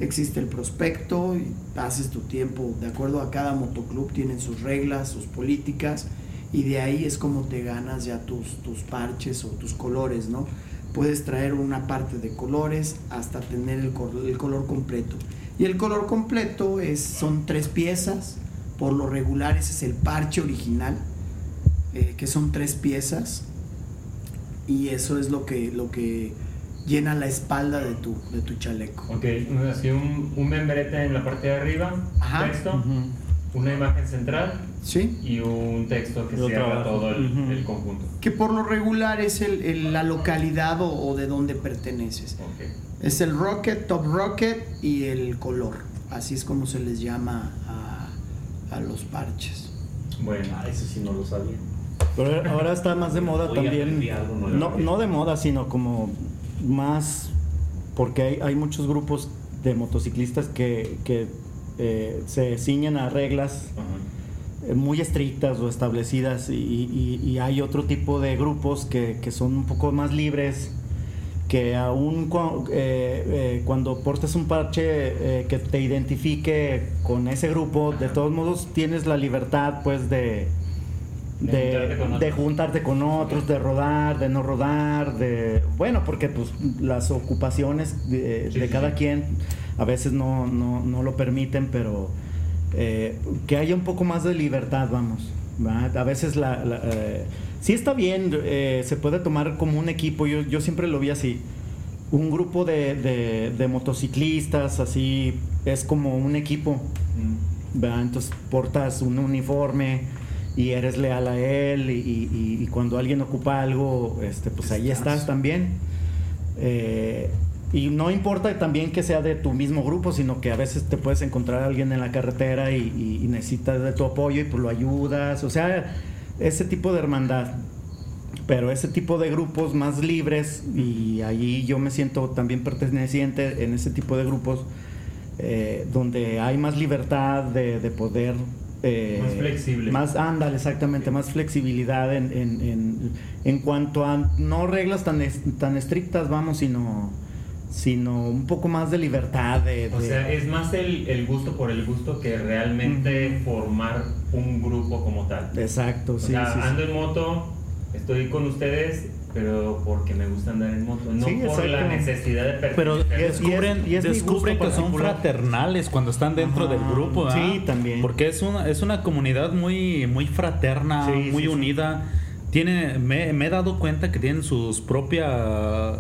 existe el prospecto y haces tu tiempo de acuerdo a cada motoclub, tienen sus reglas, sus políticas y de ahí es como te ganas ya tus, tus parches o tus colores, ¿no? Puedes traer una parte de colores hasta tener el, col- el color completo. Y el color completo es, son tres piezas, por lo regular ese es el parche original, eh, que son tres piezas y eso es lo que, lo que llena la espalda de tu, de tu chaleco. Ok, así un, un membrete en la parte de arriba, Ajá. texto. Una imagen central ¿Sí? y un texto que Y otro cierra todo el, conjunto. Que por lo regular es el, el- la localidad o, o de donde perteneces. Ok. Es el rocket, top rocket y el color. Así es como se les llama a, a los parches. Bueno, Ah, eso sí no lo sabía. Pero ahora está más de moda también. No, no de moda, sino como más. Porque hay, hay muchos grupos de motociclistas que, que, eh, se ciñen a reglas eh, muy estrictas o establecidas y, y- y hay otro tipo de grupos que, que son un poco más libres que aún cu- eh, eh, cuando portes un parche que te identifique con ese grupo, de todos modos tienes la libertad pues de, De juntarte con de, otros. de juntarte con otros, de rodar, de no rodar, de bueno, porque pues las ocupaciones de, Sí, de sí, cada quien a veces no, no, no lo permiten, pero eh, que haya un poco más de libertad, vamos. ¿verdad? A veces la, la, eh, sí está bien, eh, se puede tomar como un equipo, yo, yo siempre lo vi así. Un grupo de, de- de motociclistas, así, es como un equipo. Mm. ¿verdad? Entonces portas un uniforme y eres leal a él y, y- y cuando alguien ocupa algo, este, pues ahí Estás. estás también. Eh, y no importa también que sea de tu mismo grupo, sino que a veces te puedes encontrar a alguien en la carretera y, y- y necesitas de tu apoyo y pues lo ayudas. O sea, ese tipo de hermandad. Pero ese tipo de grupos más libres, y ahí yo me siento también perteneciente en ese tipo de grupos, eh, donde hay más libertad de, de poder... eh, Más flexible. Más, ándale, exactamente, más flexibilidad en, en, en, en cuanto a no reglas tan, tan estrictas, vamos, sino, sino un poco más de libertad. De, O sea, es más el, el gusto por el gusto que realmente formar un grupo como tal. Exacto, O sí, sea, sí, sí. ando en moto, estoy con ustedes, pero porque me gusta andar en moto, no Sí, por la necesidad de pertenecer. Pero y es- descubren, y es descubren que son fraternales cuando están dentro Ajá. del grupo. ¿verdad? Sí, también. Porque es una, es una comunidad muy, muy fraterna, Sí, muy sí, sí. unida. Tiene, me, me he dado cuenta que tienen sus propias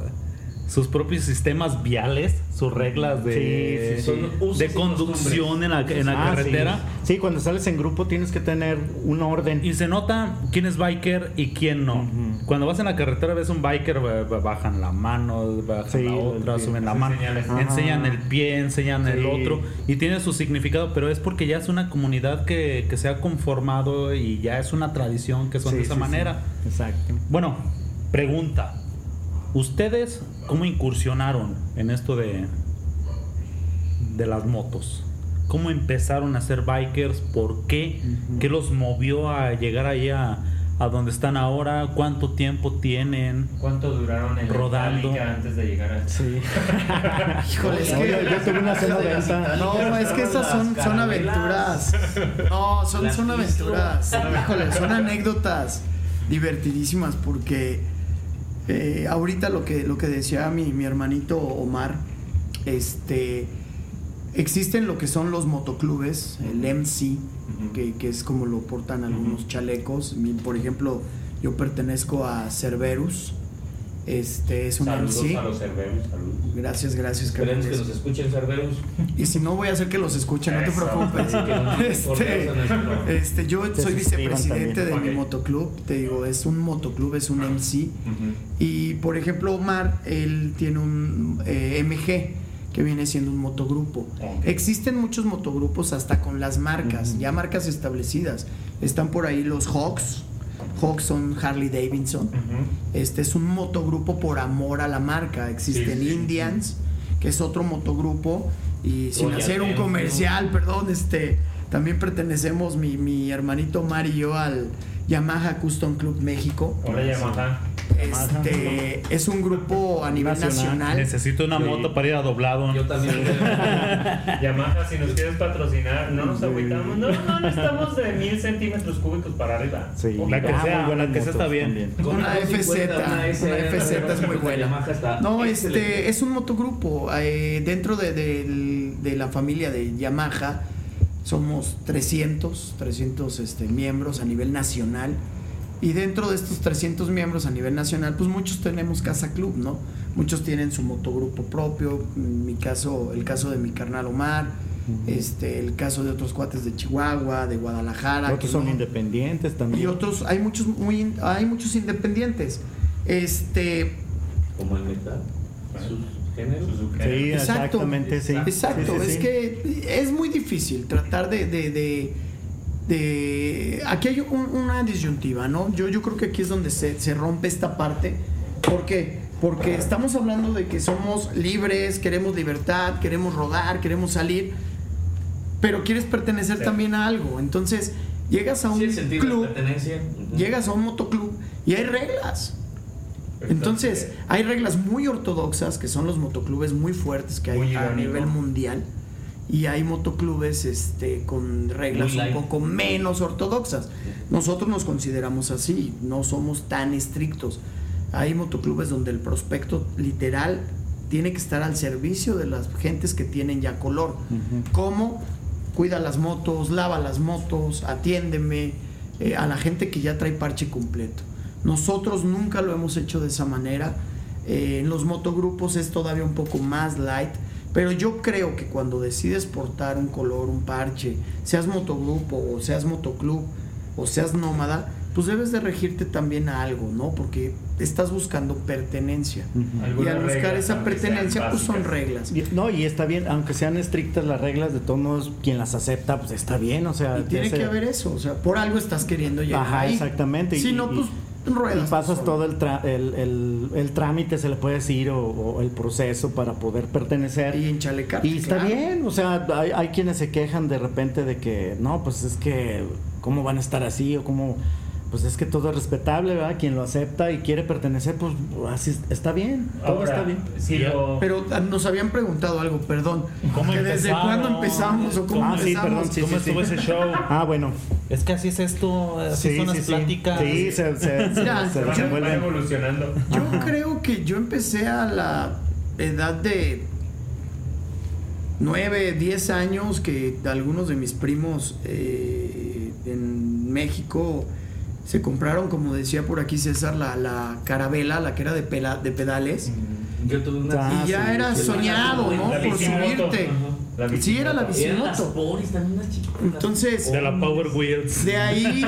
sus propios sistemas viales, sus reglas de, Sí, sí, sí. Son usos de conducción en la, en la Ah, carretera. Sí. cuando sales en grupo tienes que tener un orden. Y se nota quién es biker y quién no. Cuando vas en la carretera ves un biker, ba- ba- bajan la mano, bajan Sí, la otra, suben la mano, enseñan el pie, enseñan el otro y tiene su significado, pero es porque ya es una comunidad que, que se ha conformado y ya es una tradición que son Sí, de esa sí, sí. manera. Exacto. Bueno, pregunta. ¿Ustedes cómo incursionaron en esto de, de las motos? ¿Cómo empezaron a ser bikers? ¿Por qué? ¿Qué los movió a llegar ahí a, a donde están ahora? ¿Cuánto tiempo tienen? ¿Cuánto duraron en Rodando. Antes de llegar a Sí. Híjole, es No, que- yo, yo tuve una cena de esa. No, es que esas son, son aventuras. No, son, son aventuras. Híjole, son anécdotas divertidísimas porque eh, ahorita lo que, lo que decía mi, mi hermanito Omar, este, existen lo que son los motoclubes, el MC, que, que es como lo portan algunos chalecos. Por ejemplo, yo pertenezco a Cerberus. Este es un Saludos MC. a los saludos. Gracias, gracias, Esperemos que nos escuchen, Cerberus. Y si no, voy a hacer que los escuchen, no te preocupes. Este, este, yo soy vicepresidente de mi motoclub, te digo, es un motoclub, es un MC. Y por ejemplo, Omar, él tiene un eh, MG, que viene siendo un motogrupo. Existen muchos motogrupos hasta con las marcas, ya marcas establecidas. Están por ahí los Hawks. Hawks son Harley Davidson. Este es un motogrupo por amor a la marca. Existen Sí, sí, Indians, que es otro motogrupo. Y sin Oye, hacer un comercial, perdón, este también pertenecemos mi, mi hermanito Omar y yo al Yamaha Custom Club México. Hola Yamaha. Este es un grupo a nivel Nacional. nacional. Necesito una Sí. moto para ir a doblado. Yo también. Yamaha, si nos quieres patrocinar, no nos agüitamos. No, no necesitamos de mil centímetros cúbicos para arriba. Sí. La que Ah, sea, buenas la que sea está bien. Con Una una FZ, 250, una SR, FZ es muy buena. No, este es un motogrupo. eh, dentro de, de la familia de Yamaha somos 300, 300 este, miembros a nivel nacional. Y dentro de estos 300 miembros a nivel nacional, pues muchos tenemos casa club, ¿no? Muchos tienen su motogrupo propio. En mi caso, el caso de mi carnal Omar, este, el caso de otros cuates de Chihuahua, de Guadalajara. Otros que son no- independientes también. y otros, hay muchos muy, hay muchos independientes. Este, Como el metal. Sus géneros. Sí, Exacto. exactamente, sí. Exacto, Sí, sí, es que es muy difícil tratar de... de, de- de- aquí hay un- una disyuntiva, ¿no? Yo, yo creo que aquí es donde se, se rompe esta parte. ¿Por qué? Porque estamos hablando de que somos libres, queremos libertad, queremos rodar, queremos salir, pero quieres pertenecer Sí. también a algo. Entonces, llegas a un Sí, club, de pertenencia. Ujú. llegas a un motoclub y hay reglas. Entonces, hay reglas muy ortodoxas que son los motoclubes muy fuertes que hay Muy a irónico. nivel mundial. Y hay motoclubes este, con reglas un poco menos ortodoxas. Nosotros nos consideramos así, no somos tan estrictos. Hay motoclubes donde el prospecto literal tiene que estar al servicio de las gentes que tienen ya color. Ujú. ¿Cómo? Cuida las motos, lava las motos, atiéndeme eh, a la gente que ya trae parche completo. Nosotros nunca lo hemos hecho de esa manera. Eh, en los motogrupos es todavía un poco más light. Pero yo creo que cuando decides portar un color, un parche, seas motogrupo o seas motoclub o seas nómada, pues debes de regirte también a algo, ¿no? Porque estás buscando pertenencia. Y al buscar reglas, esa pertenencia, pues son reglas. Y- No, y está bien, aunque sean estrictas las reglas, de todos modos, quien las acepta, pues está bien, o sea. Y tiene ese- que haber eso, o sea, por algo estás queriendo llegar Ajá, ahí. exactamente. Si y- no, y- pues ruedas. Y pasas todo el, tra- el, el- el trámite, se le puede decir, o, o el proceso para poder pertenecer. Y enchalecar. Y está bien, o sea, hay, hay quienes se quejan de repente de que, no, pues es que, ¿cómo van a estar así? O cómo, pues es que todo es respetable, ¿verdad? Quien lo acepta y quiere pertenecer, pues así es- está bien, todo Ahora, está bien. si lo- Pero ah, nos habían preguntado algo, perdón. ¿Cómo que desde cuándo empezamos o cómo Ah, sí, empezamos. perdón, sí, ¿Cómo sí, sí. estuvo ese show? Ah, bueno. Es que así es esto, así Sí, son las sí, sí. pláticas. Sí, se, se, se- Ya, se se van, evolucionando. Yo Ajá. creo que yo empecé a la edad de 9, 10 años que algunos de mis primos eh, en México se compraron, como decía por aquí César, la, la carabela, la que era de, pela- de pedales. Yo tuve una. Ah, y ya sí, era soñado, ¿no? Por subirte. Sí, era la bicimoto. Entonces, De la Power Wheels. De ahí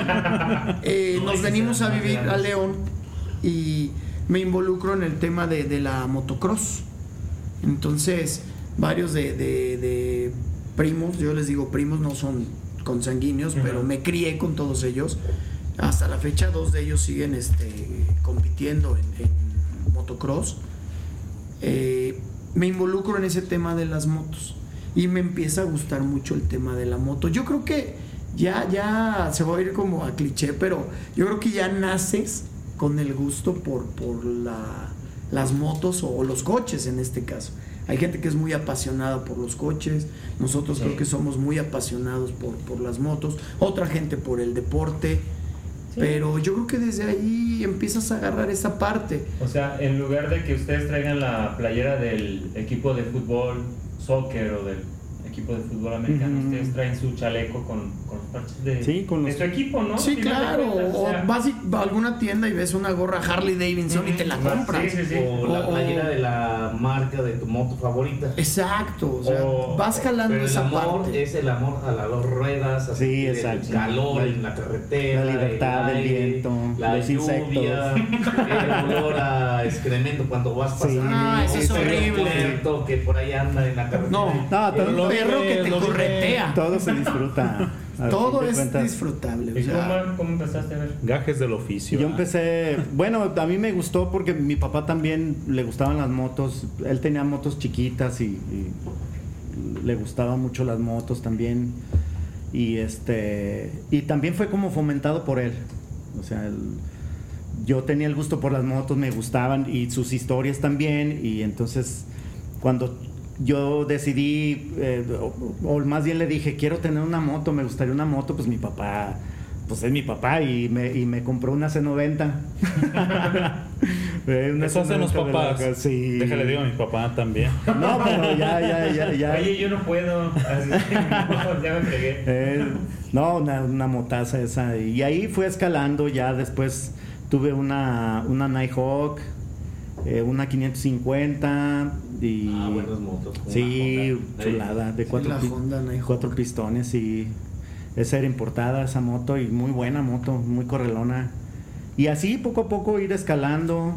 eh, No, nos venimos a vivir a. León y me involucro en el tema de, de la motocross. Entonces, varios de, de- de primos, yo les digo primos, no son consanguíneos, pero me crié con todos ellos. Hasta la fecha, dos de ellos siguen este, compitiendo en, en motocross, eh, me involucro en ese tema de las motos y me empieza a gustar mucho el tema de la moto. Yo creo que ya, ya se va a ir como a cliché, pero yo creo que ya naces con el gusto por, por la- las motos o los coches en este caso. Hay gente que es muy apasionada por los coches, nosotros Sí. creo que somos muy apasionados por, por las motos, otra gente por el deporte, pero yo creo que desde ahí empiezas a agarrar esa parte. O sea, en lugar de que ustedes traigan la playera del equipo de fútbol, soccer o del equipo de fútbol americano, ustedes traen su chaleco con, de, Sí, con de los- su equipo, ¿no? Sí, claro. cuentas, o O sea, vas y- a alguna tienda y ves una gorra Harley Davidson y te la compras. Sí, sí, sí. O la O- playera de la marca de tu moto favorita. Exacto. O sea, O- vas jalando Pero el esa amor parte. es el amor a las dos ruedas, a Sí, sentir exacto. el calor La- en la carretera, la libertad, el, el viento, la los lluvia, el olor a excremento cuando vas Sí. pasando. Ah, eso es horrible. que por ahí anda en la carretera. No, No, el todo lo perro que te corretea. Todo se disfruta. Todo es cuentas. disfrutable. o ¿Y sea, cómo, cómo empezaste a ver? Gajes del oficio. Yo ¿ah? empecé, bueno, a mí me gustó porque mi papá también le gustaban las motos. Él tenía motos chiquitas y, y le gustaban mucho las motos también. Y este y también fue como fomentado por él. O sea, yo tenía el gusto por las motos, me gustaban y sus historias también. Y entonces cuando yo decidí, eh, o, o más bien le dije, quiero tener una moto, me gustaría una moto, pues mi papá, pues es mi papá y me, y me compró una C90. Eh, una Eso hacen los C90 papás. Sí. Déjale digo a mi papá también. No, pero ya, ya, ya, ya. Oye, yo no puedo. Así ya me fregué. Eh, no, una, una motaza esa. Y ahí fue escalando, ya después tuve una, una Nighthawk, eh, una 550 y... Ah, buenas motos. una Sí, Honda. chulada, de Sí, cuatro, pi- Honda cuatro pistones y esa era importada esa moto y muy buena moto, muy correlona. Y así poco a poco ir escalando.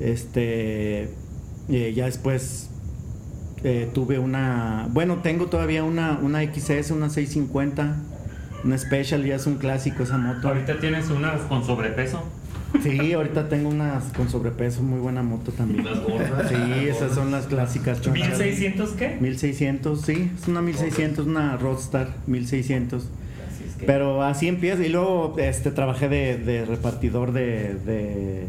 Este, eh, ya después eh, tuve una, bueno, tengo todavía una, una XS, una 650, una Special, ya es un clásico esa moto. Ahorita tienes unas con sobrepeso. Sí, ahorita tengo unas con sobrepeso, muy buena moto también. Las gordas. Sí, esas son las clásicas. chonchas. ¿1600 qué? 1600, sí, es una 1600, una Roadstar 1600. Así es que- Pero así empieza y luego este trabajé de, de repartidor de, de,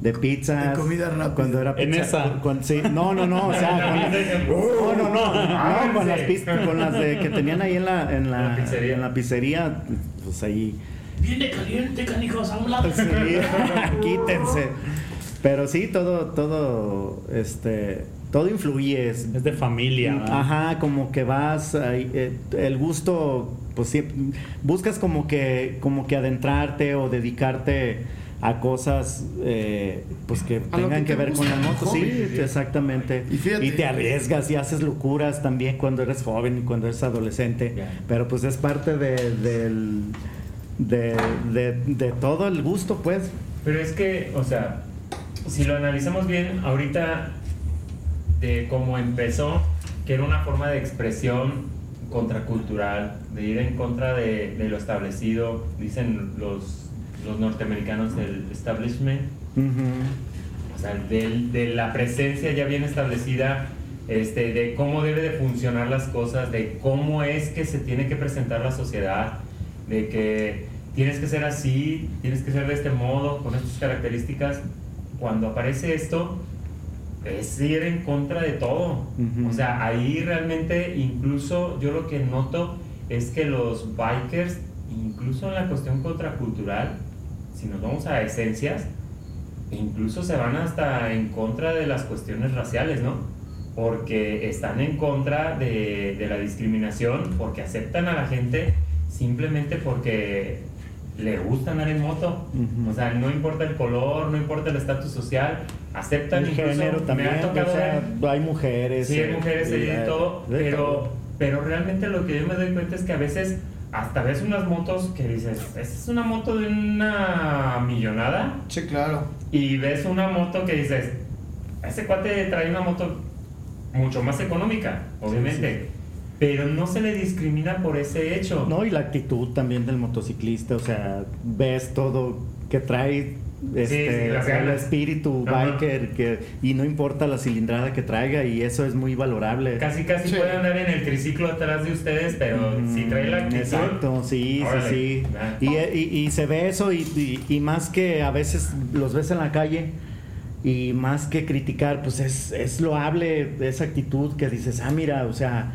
de pizzas. De comida rápida. Cuando era En pizza- esa. con- sí, no, no, no, o sea, con, no, no, no, no, con las pizzas, con las de, que tenían ahí en la, en la, En la pizzería. en la pizzería, pues ahí Viene caliente, canijos, a un lado. Sí, quítense. Pero sí, todo, todo, este, todo influye. es- Es de familia. ¿verdad? Ajá, como que vas, eh, el gusto, pues sí, buscas como que, como que adentrarte o dedicarte a cosas, eh, pues que A tengan que que, te ver con la moto. hobby. Sí, exactamente. Y fíjate- te arriesgas y haces locuras también cuando eres joven y cuando eres adolescente. Pero pues es parte de, del, de, de, de todo el gusto, pues. Pero es que, o sea, si lo analizamos bien, ahorita de cómo empezó, que era una forma de expresión contracultural, de ir en contra de, de lo establecido, dicen los, los norteamericanos del establishment, o sea, del- de, la presencia ya bien establecida, este, de cómo debe de funcionar las cosas, de cómo es que se tiene que presentar la sociedad, de que tienes que ser así, tienes que ser de este modo, con estas características. Cuando aparece esto, es ir en contra de todo. O sea, ahí realmente incluso yo lo que noto es que los bikers, incluso en la cuestión contracultural, si nos vamos a esencias, incluso se van hasta en contra de las cuestiones raciales, ¿no? Porque están en contra de, de la discriminación, porque aceptan a la gente simplemente porque le gusta andar en moto. O sea, no importa el color, no importa el estatus social, aceptan El incluso, género me también, ha tocado o sea, ver hay mujeres. Sí, hay eh, mujeres y, eh, todo, de pero, todo. pero realmente lo que yo me doy cuenta es que a veces hasta ves unas motos que dices, esta es una moto de una millonada, Sí, claro. y ves una moto que dices, ese cuate trae una moto mucho más económica, obviamente, pero no se le discrimina por ese hecho. No, y la actitud también del motociclista, o sea, ves todo que trae este, sí, las el ganas. espíritu Ajá. biker que, y no importa la cilindrada que traiga y eso es muy valorable. Casi, casi Sí. puede andar en el triciclo atrás de ustedes, pero si trae la actitud. Exacto, sí, órale. sí, sí. Y, y- y se ve eso y, y- y más que a veces los ves en la calle y más que criticar, pues es, es loable esa actitud que dices, ah, mira, o sea,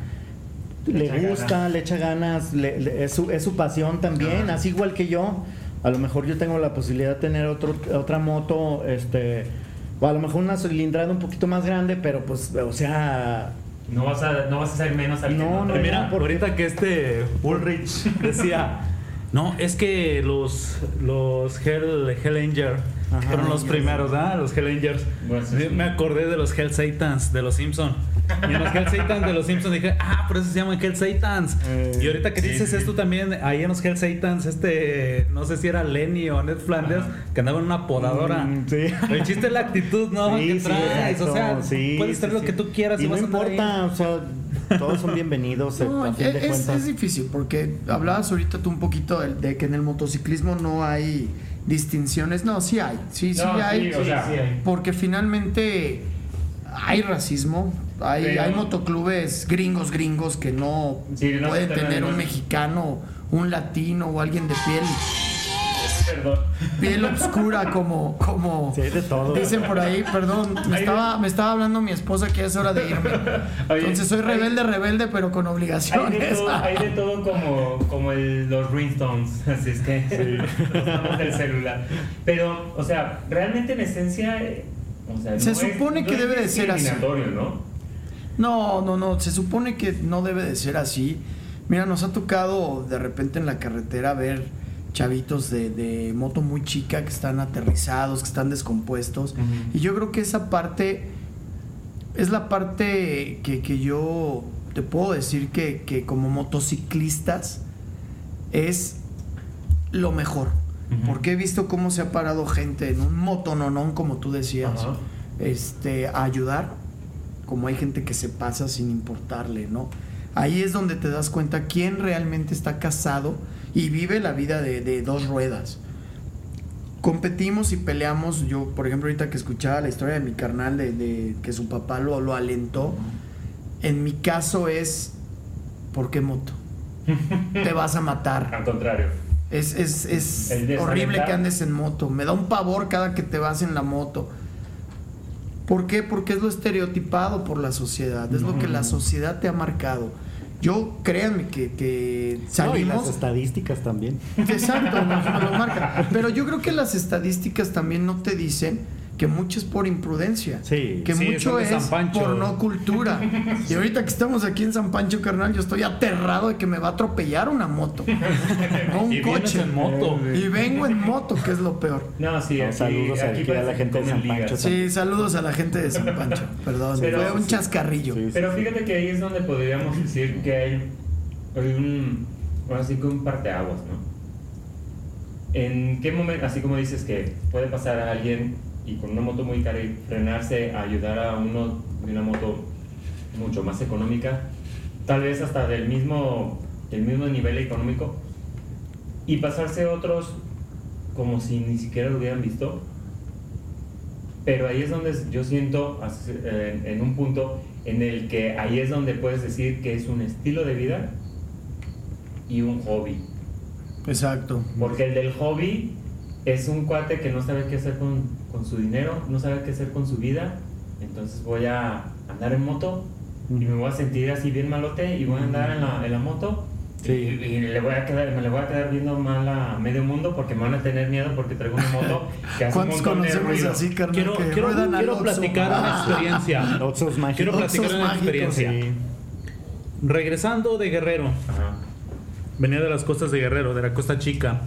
Le gusta, ganas. le echa ganas, le- le- es, su, es su pasión también, Ajá. así igual que yo. A lo mejor yo tengo la posibilidad de tener otro, otra moto, este, o a lo mejor una cilindrada un poquito más grande, pero pues, o sea, No vas a, no vas a ser menos al No, no. Mira, porque- ahorita que este Ulrich decía, no, es que los, los Hell, Hellangers Ajá. fueron los primeros, ¿ah? Los Hellangers. Bueno, sí, Sí, sí. Me acordé de los Hell Satans, de los Simpson. Y en los Hell Satans de los Simpsons dije, ah, por eso se llaman Hell Satans. Eh, y ahorita que sí, dices sí. esto también, ahí en los Hell Satans, este, no sé si era Lenny o Ned Flanders, Ajá. que andaba en una podadora. Mm, sí. El chiste es la actitud, ¿no? Sí, que sí, traes. o sea, puedes sí, traer lo que tú quieras Y y, no vas a andar ahí. importa, o sea, todos son bienvenidos No, a fin de es, cuentas. es difícil porque hablabas ahorita tú un poquito de, de que en el motociclismo no hay distinciones. No, sí hay, sí, sí No, sí, hay. o sea, sí hay. Porque finalmente hay racismo, hay, Pero- hay motoclubes gringos, gringos que no Sí, no pueden tener un mexicano, un latino o alguien de piel, Perdón. piel oscura como, como Sí, de todo. dicen por ahí, perdón, me estaba, me estaba hablando mi esposa que es hora de irme. Oye, Entonces soy rebelde, rebelde, pero con Hay de obligaciones. todo, hay de todo como, como el- los ringtones, así es que los tonos del celular. Pero, o sea, realmente en esencia, o sea, Se no es- supone que no debe de ser así. ¿no? No, no, no, se supone que no debe de ser así. Mira, nos ha tocado de repente en la carretera ver chavitos de, de moto muy chica que están aterrizados, que están descompuestos. Y yo creo que esa parte es la parte que, que yo te puedo decir que, que como motociclistas es lo mejor. Porque he visto cómo se ha parado gente en un motononón, como tú decías, este, a ayudar, como hay gente que se pasa sin importarle, ¿no? Ahí es donde te das cuenta quién realmente está casado y vive la vida de, de dos ruedas. Competimos y peleamos. Yo, por ejemplo, ahorita que escuchaba la historia de mi carnal de, de que su papá lo, lo alentó, en mi caso es, ¿por qué moto? Te vas a matar. Al contrario. Es, es, es horrible que andes en moto. Me da un pavor cada que te vas en la moto. ¿Por qué? Porque es lo estereotipado por la sociedad. Es lo que la sociedad te ha marcado. Yo, créanme que, que No, y salimos... las estadísticas también. Exacto, nos, nos lo marca. Pero yo creo que las estadísticas también no te dicen que mucho es por imprudencia. Sí. Que Sí, mucho es por no cultura. Y ahorita que estamos aquí en San Pancho, carnal, yo estoy aterrado de que me va a atropellar una moto. No un y coche. en moto. Y vengo en moto, que es lo peor. No, sí, No, aquí, saludos aquí aquí a la gente de San Pancho. Sí, saludos a la gente de San Pancho. Perdón, Pero- fue un chascarrillo. Sí. Pero fíjate que ahí es donde podríamos decir que hay, hay un, ahora sí que un parteaguas, ¿no? ¿En qué momento, así como dices que puede pasar a alguien y con una moto muy cara y frenarse a ayudar a uno de una moto mucho más económica, tal vez hasta del mismo, del mismo nivel económico, y pasarse otros como si ni siquiera lo hubieran visto? Pero ahí es donde yo siento eh, en un punto en el que ahí es donde puedes decir que es un estilo de vida y un hobby. Exacto. Porque el del hobby es un cuate que no sabe qué hacer con, con su dinero, no sabe qué hacer con su vida. Entonces voy a andar en moto y me voy a sentir así bien malote y voy a andar en la, en la moto. Sí. Y, y le voy a quedar, me le voy a quedar viendo mal a medio mundo porque me van a tener miedo porque traigo una moto que hace un ¿Cuántos montón de conocemos ruido. así, carnal? Quiero, que quiero, al quiero platicar una Ah. experiencia. Quiero platicar una experiencia. Sí. Regresando de Guerrero, Ajá. venía de las costas de Guerrero, de la Costa Chica.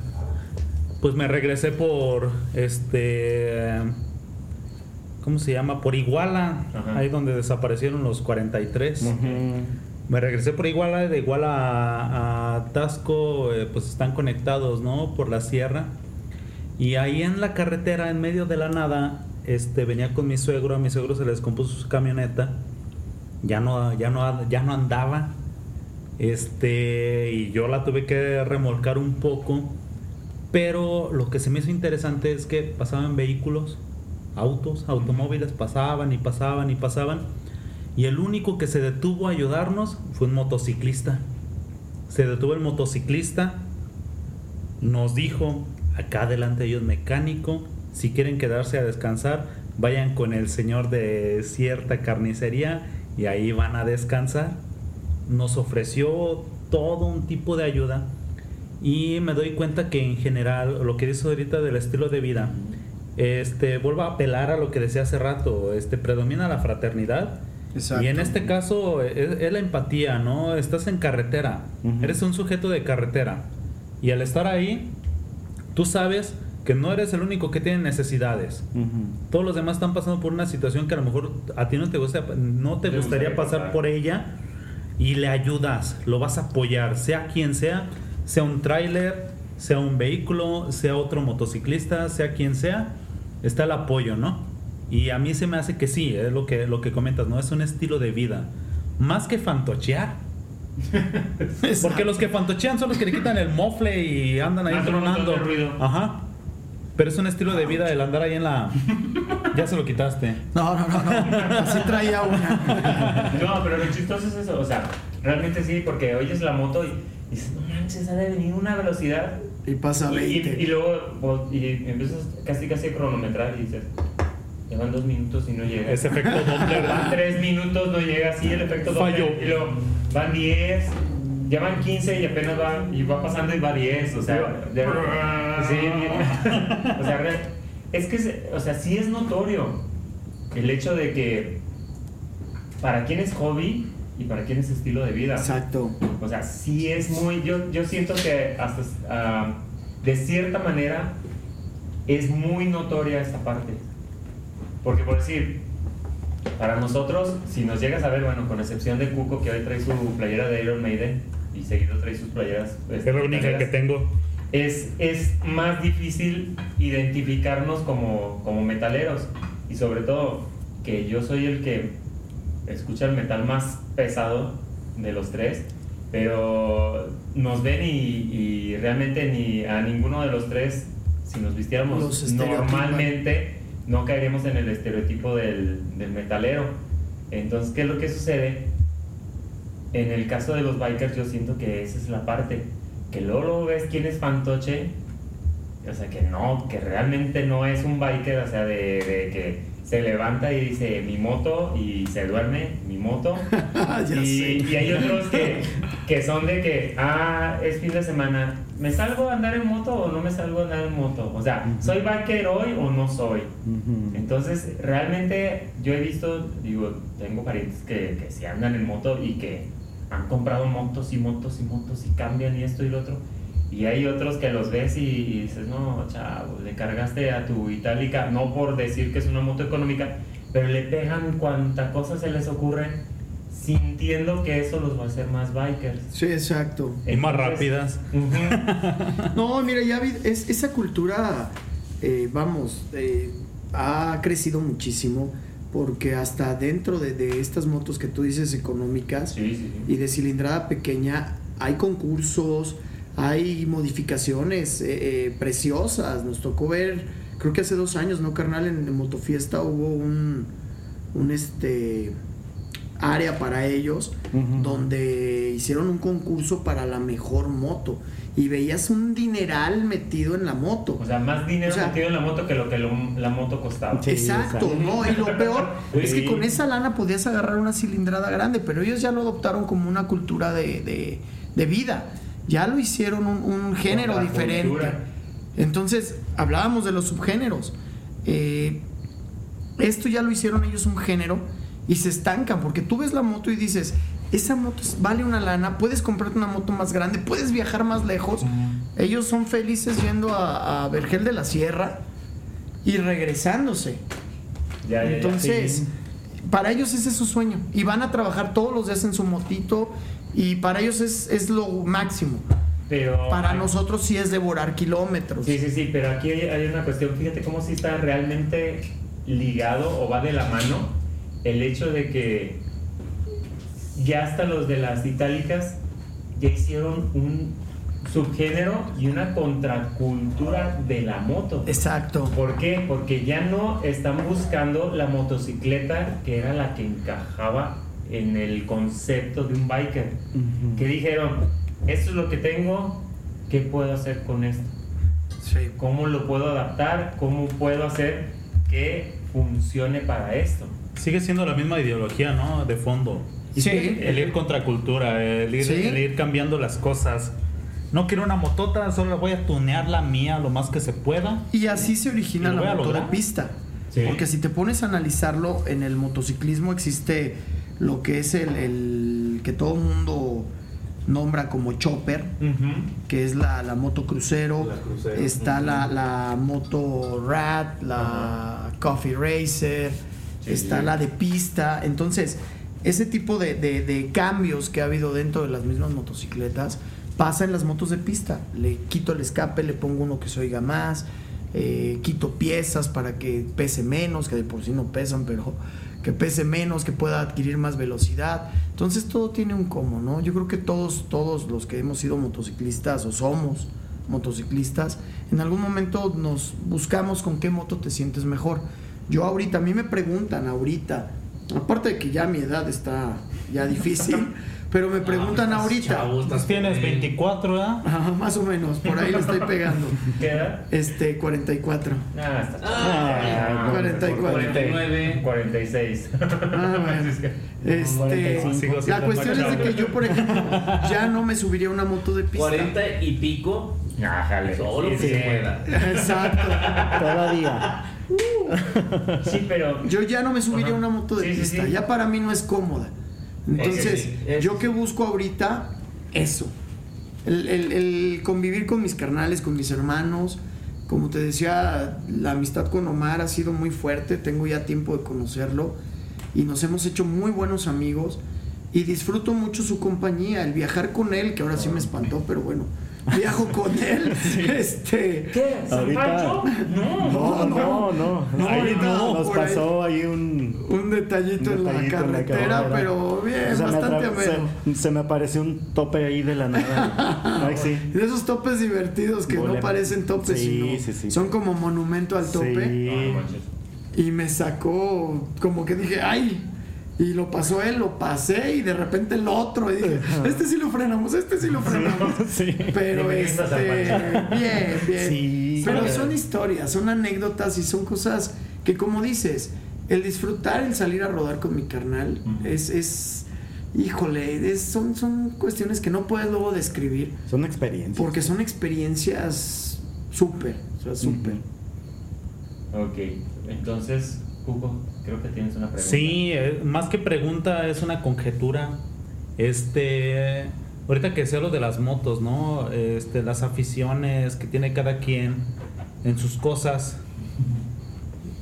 Pues me regresé por este. ¿Cómo se llama? Por Iguala, Ajá. ahí donde desaparecieron los 43. Ujú. Me regresé por Iguala, de Iguala a, a Tasco, eh, pues están conectados, ¿no? Por la sierra. Y ahí en la carretera, en medio de la nada, este, venía con mi suegro, a mi suegro se le descompuso su camioneta, ya no, ya no, ya no andaba, este, y yo la tuve que remolcar un poco. Pero lo que se me hizo interesante es que pasaban vehículos, autos, automóviles, pasaban y pasaban y pasaban. Y el único que se detuvo a ayudarnos fue un motociclista. Se detuvo el motociclista, nos dijo, acá adelante hay un mecánico, si quieren quedarse a descansar, vayan con el señor de cierta carnicería y ahí van a descansar. Nos ofreció todo un tipo de ayuda y me doy cuenta que en general lo que dice ahorita del estilo de vida, este, vuelvo a apelar a lo que decía hace rato, este, predomina la fraternidad. Exacto. Y en este caso es, es la empatía, ¿no? Estás en carretera, eres un sujeto de carretera. Y al estar ahí, tú sabes que no eres el único que tiene necesidades. Todos los demás están pasando por una situación que a lo mejor a ti no te gusta, no te gustaría pasar. por ella y le ayudas, lo vas a apoyar, sea quien sea, sea un tráiler, sea un vehículo, sea otro motociclista, sea quien sea, está el apoyo, ¿no? Y a mí se me hace que sí, es lo que, lo que comentas, ¿no? Es un estilo de vida. Más que fantochear. Porque los que fantochean son los que le quitan el mofle y andan ahí tronando. Ajá. Pero es un estilo de vida el andar ahí en la. Ya se lo quitaste. No, no, no, no. Así traía una. No, pero lo chistoso es eso, o sea, realmente sí, porque oyes la moto y dices, no manches, ha de venir una velocidad. Y pasa Y, y- 20. y luego vos- y empiezas casi casi a cronometrar y dices, llevan dos minutos y no llega. Ese efecto Doppler. Van tres minutos, no llega así el efecto Doppler. Falló. Y luego van 10, ya van 15 y apenas va, y va pasando y va 10, o sea, de- sí, o sea, re- es que, o sea, sí es notorio el hecho de que para quien es hobby y para quien es estilo de vida. Exacto. O sea, sí es muy. Yo, yo siento que hasta ah, de cierta manera es muy notoria esta parte. Porque por decir, para nosotros, si nos llegas a ver, bueno, con excepción de Cuco que hoy trae su playera de Iron Maiden y seguido trae sus playeras. este, Es la única que tengo. es, es más difícil identificarnos como, como metaleros. Y sobre todo, que yo soy el que escucha el metal más pesado de los tres. Pero nos ven y, y realmente ni a ninguno de los tres, si nos vistiéramos normalmente, no caeríamos en el estereotipo del, del metalero. Entonces, ¿qué es lo que sucede? En el caso de los bikers yo siento que esa es la parte, que luego, luego ves quién es fantoche, o sea que no, que realmente no es un biker, o sea, de, de que se levanta y dice mi moto y se duerme, mi moto. ya y, hay otros que, que son de que, ah, es fin de semana, ¿me salgo a andar en moto o no me salgo a andar en moto? O sea, ¿soy biker hoy o no soy? Entonces, realmente yo he visto, digo, tengo parientes que, que se andan en moto y que han comprado motos y motos y motos y cambian y esto y lo otro. Y hay otros que los ves y, y dices, no, chavo, le cargaste a tu itálica, no por decir que es una moto económica, pero le pegan cuanta cosa se les ocurre, sintiendo que eso los va a hacer más bikers. Sí, exacto. Y más Entonces, rápidas. ujú. No, mira, ya vi- es, esa cultura, eh, vamos, eh, ha crecido muchísimo porque hasta dentro de, de estas motos que tú dices económicas Sí, sí, sí. y de cilindrada pequeña, hay concursos, hay modificaciones eh, eh, preciosas. Nos tocó ver, creo que hace dos años, ¿no, carnal? En, en Motofiesta hubo un, un este área para ellos donde hicieron un concurso para la mejor moto y veías un dineral metido en la moto. O sea, más dinero O sea, metido en la moto que lo que lo- la moto costaba. Sí, exacto, exacto. ¿no? Y lo peor es que con esa lana podías agarrar una cilindrada grande, pero ellos ya lo adoptaron como una cultura de, de- de vida. Ya lo hicieron un, un género diferente. Entonces, hablábamos de los subgéneros. Eh, esto ya lo hicieron ellos un género y se estancan, porque tú ves la moto y dices, esa moto vale una lana, puedes comprarte una moto más grande, puedes viajar más lejos. Ellos son felices yendo a, a Vergel de la Sierra y regresándose. Ya, ya, ya. Entonces, Sí. para ellos ese es su sueño. Y van a trabajar todos los días en su motito y para ellos es, es lo máximo. pero Para hay- nosotros sí es devorar kilómetros. Sí, sí, sí, pero aquí hay, hay una cuestión, fíjate cómo sí está realmente ligado o va de la mano el hecho de que ya hasta los de las itálicas ya hicieron un subgénero y una contracultura de la moto. Exacto. ¿Por qué? Porque ya no están buscando la motocicleta que era la que encajaba en el concepto de un biker. Ujú. Que dijeron, esto es lo que tengo, ¿qué puedo hacer con esto? Sí. ¿Cómo lo puedo adaptar? ¿Cómo puedo hacer que funcione para esto? Sigue siendo la misma ideología, ¿no? De fondo. Sí. El ir contra cultura, el ir, Sí. el ir cambiando las cosas. No quiero una motota, solo voy a tunear la mía lo más que se pueda. Y así se origina ¿Y lo voy la a moto de lograr? pista. Sí. Porque si te pones a analizarlo, en el motociclismo existe lo que es el, el que todo el mundo nombra como chopper, que es la, la moto crucero. La crucero. Está la, la moto rat, la coffee racer, Sí, está sí. la de pista. Entonces, ese tipo de, de- de cambios que ha habido dentro de las mismas motocicletas pasa en las motos de pista. Le quito el escape, le pongo uno que se oiga más, eh, quito piezas para que pese menos, que de por sí no pesan, pero que pese menos, que pueda adquirir más velocidad. Entonces todo tiene un cómo, ¿no? Yo creo que todos, todos los que hemos sido motociclistas o somos motociclistas, en algún momento nos buscamos con qué moto te sientes mejor. Yo ahorita, a mí me preguntan ahorita, aparte de que ya mi edad está ya difícil, pero me preguntan Ah, ahorita, chavo, estás Pues tienes joven. 24, ¿verdad? Ajá, más o menos, por ahí le estoy pegando. ¿Qué edad? Este, 44. Ah, está Ah, 44. 49. 46. Ah, bueno. Este, 45, sigo la cuestión es de que yo, por ejemplo, ya no me subiría una moto de pista. 40 y pico. Ájale. Solo Sí, que se sí. pueda. Exacto. Todavía. Sí, pero. Yo ya no me subiría a Ajá. una moto de Sí, pista, sí. ya para mí no es cómoda. Entonces, sí, yo que busco ahorita eso. El, el- el convivir con mis carnales, con mis hermanos. Como te decía, la amistad con Omar ha sido muy fuerte, tengo ya tiempo de conocerlo. Y nos hemos hecho muy buenos amigos. Y disfruto mucho su compañía, el viajar con él, que ahora sí me espantó, pero bueno, viajo con él. Este, ¿Qué? ¿San Ahorita- Pancho? No. No, no, no. No, Ahí ahorita no, nos ahí. pasó ahí un. un detallito, un en, la detallito en la carretera, pero bien, O sea, me bastante ameno. se, se me apareció un tope ahí de la nada. Ay, sí. De esos topes divertidos que no parecen topes, Sí, sino sí, sí. son como monumento al tope. Y me sacó, como que dije, ¡ay! Y lo pasó él, lo pasé y de repente el otro. Y dije, este sí lo frenamos, este sí lo frenamos. Sí. Pero este, bien, bien. Sí. Pero son historias, son anécdotas y son cosas que como dices, el disfrutar, el salir a rodar con mi carnal es, es, híjole, es- son, son cuestiones que no puedes luego describir Son experiencias. porque son experiencias súper, o sea, súper. Ok, entonces, Hugo, creo que tienes una pregunta. Sí, eh, más que pregunta es una conjetura. Este, ahorita que sé lo de las motos, ¿no? Este, las aficiones que tiene cada quien en sus cosas,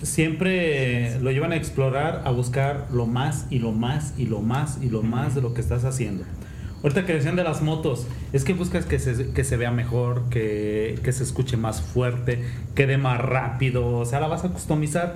siempre lo llevan a explorar, a buscar lo más y lo más y lo más y lo más de lo que estás haciendo. Ahorita que decían de las motos, es que buscas que se, que se vea mejor, que, que se escuche más fuerte, que dé más rápido, o sea, la vas a customizar.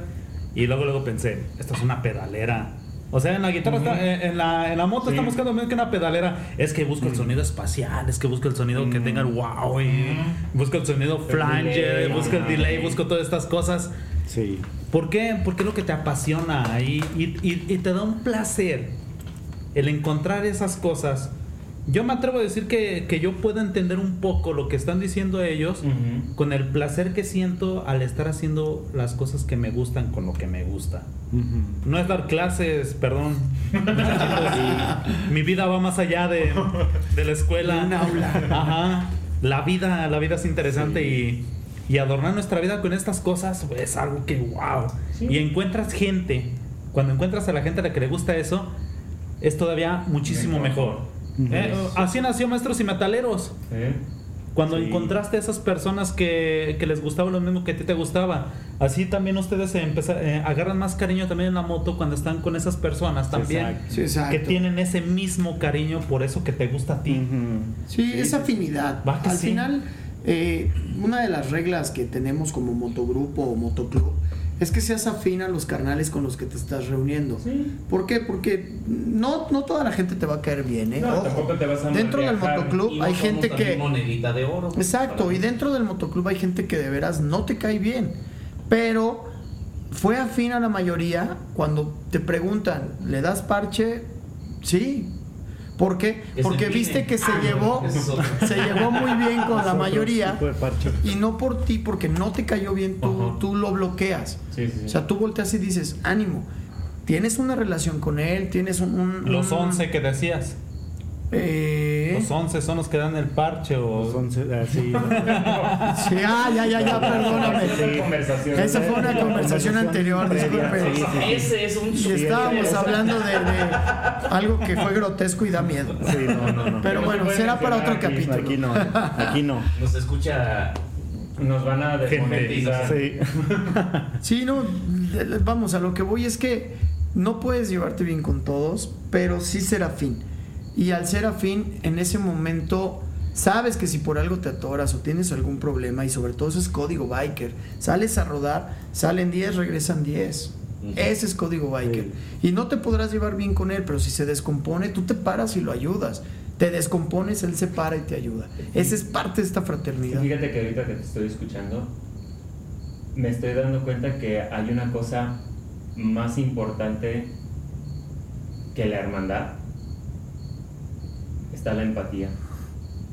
Y luego luego pensé, esta es una pedalera. O sea, en la guitarra, está- en, en la, en la moto Sí. está buscando menos que una pedalera. Es que busco el sonido espacial, es que busco el sonido que tenga el wow, y busco el sonido flanger, busco el delay, busco todas estas cosas. Sí. ¿Por qué? Porque es lo que te apasiona y, y- y- y te da un placer el encontrar esas cosas. Yo me atrevo a decir que, que yo puedo entender un poco lo que están diciendo ellos Ujú. con el placer que siento al estar haciendo las cosas que me gustan con lo que me gusta. No es dar clases, perdón. Mi vida va más allá de, de la escuela. Un aula. Ajá. La vida, la vida es interesante y, y adornar nuestra vida con estas cosas pues, es algo que wow. Y encuentras gente, cuando encuentras a la gente a la que le gusta eso, es todavía muchísimo mejor. Ujú. Eh, así nació Maestros y Metaleros. ¿Eh? Cuando Sí. encontraste a esas personas que, que les gustaba lo mismo que a ti te gustaba, así también ustedes eh, agarran más cariño también en la moto cuando están con esas personas también Exacto. Sí, exacto. que tienen ese mismo cariño por eso que te gusta a ti. Ujú. Sí, es afinidad. Va que Al sí. final, eh, una de las reglas que tenemos como motogrupo o motoclub es que seas afín a los carnales con los que te estás reuniendo. Sí. ¿Por qué? Porque no, no toda la gente te va a caer bien, ¿eh? No, tampoco te vas a Dentro del motoclub Y no hay gente que... monedita de oro. Exacto, y dentro del motoclub hay gente que de veras no te cae bien, pero fue afín a la mayoría cuando te preguntan, ¿le das parche? Sí. ¿Por qué? Que Porque viste que se Ah, llevó, se llevó muy bien con la mayoría y no por ti, porque no te cayó bien, tú, Ajá. tú lo bloqueas. Sí, sí, sí. O sea, tú volteas y dices, ánimo, tienes una relación con él, tienes un... un- Los un- 11 que decías. Eh, Los 11 son los que dan el parche o... Los once, así. sí, ah, ya, ya, ya, perdóname. Esa fue una conversación anterior, disculpe. sí, sí. Ese es un Y estábamos hablando de, de algo que fue grotesco y da miedo. Sí, no, no, no. Pero bueno, será para otro aquí, capítulo. Aquí no, aquí no. Nos escucha Nos van a desmonetizar. Sí. Sí, no, vamos, a lo que voy es que no puedes llevarte bien con todos, pero sí ser afín. Y al ser afín, en ese momento, sabes que si por algo te atoras o tienes algún problema, y sobre todo eso es código biker, sales a rodar, salen 10, regresan 10. Ujú. Ese es código biker. Y no te podrás llevar bien con él, pero si se descompone, tú te paras y lo ayudas. Te descompones, él se para y te ayuda. Esa es parte de esta fraternidad. Fíjate que ahorita que te estoy escuchando, me estoy dando cuenta que hay una cosa más importante que la hermandad. Está la empatía.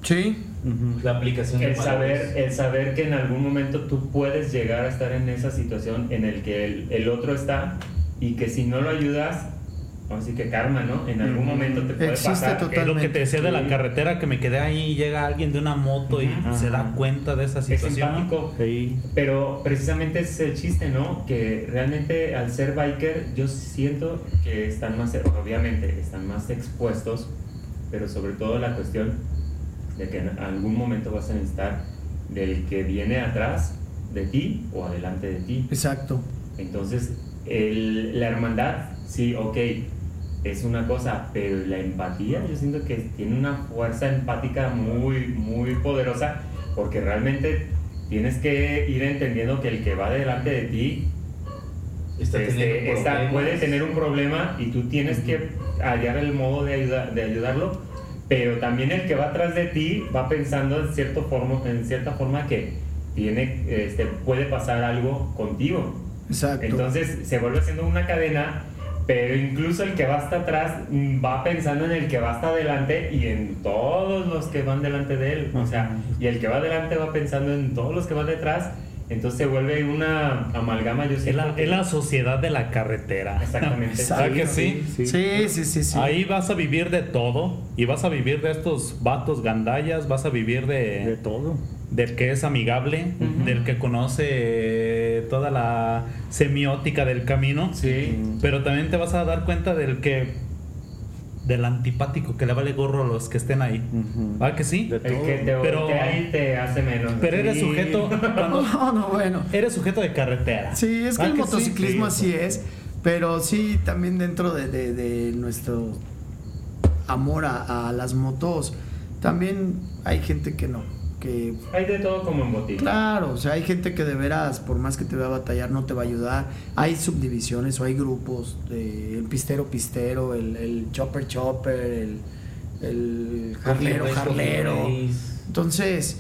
Sí, Ujú. la aplicación de El saber, el saber que en algún momento tú puedes llegar a estar en esa situación en el que el, el otro está y que si no lo ayudas, vamos a decir que karma, ¿no? En algún momento te puede Existe pasar. total- Es lo que te decía de la carretera, que me quedé ahí y llega alguien de una moto y Ujú. se da cuenta de esa Es situación. simpático. Sí. Pero precisamente ese es el chiste, ¿no? Que realmente al ser biker yo siento que están más, obviamente, están más expuestos, pero sobre todo la cuestión de que en algún momento vas a necesitar del que viene atrás de ti o adelante de ti. exacto. Entonces, el- la hermandad, sí, ok, es una cosa, pero la empatía yo siento que tiene una fuerza empática muy, muy poderosa, porque realmente tienes que ir entendiendo que el que va delante de ti Está este, teniendo está- problemas. puede tener un problema y tú tienes que hallar el modo de, ayuda- de ayudarlo, pero también el que va atrás de ti va pensando en, cierto forma, en cierta forma que tiene, este, puede pasar algo contigo. Exacto. Entonces se vuelve siendo una cadena, pero incluso el que va hasta atrás va pensando en el que va hasta adelante y en todos los que van delante de él. O sea, y el que va adelante va pensando en todos los que van detrás. Entonces se vuelve una amalgama, yo Es la, que- es la sociedad de la carretera. Exactamente. ¿Sabes que sí? sí, sí, sí, sí. Ahí vas a vivir de todo y vas a vivir de estos vatos gandallas, vas a vivir De de, todo. del que es amigable, del que conoce toda la semiótica del camino, Sí. pero también te vas a dar cuenta del que del antipático que le vale gorro a los que estén ahí. Ujú. ¿Ah que sí? El que te Pero- y te hace menos. Pero eres sujeto cuando No, no, bueno. eres sujeto de carretera. Sí, es que ¿Ah el motociclismo Sí. así es, pero sí también dentro de, de- de nuestro amor a, a las motos, también hay gente que no, que Hay de todo como en botica. claro, o sea, hay gente que de veras, por más que te vea batallar, no te va a ayudar. Hay subdivisiones o hay grupos, de, el pistero pistero, el, el chopper chopper, el, el jarlero jarlero. Entonces,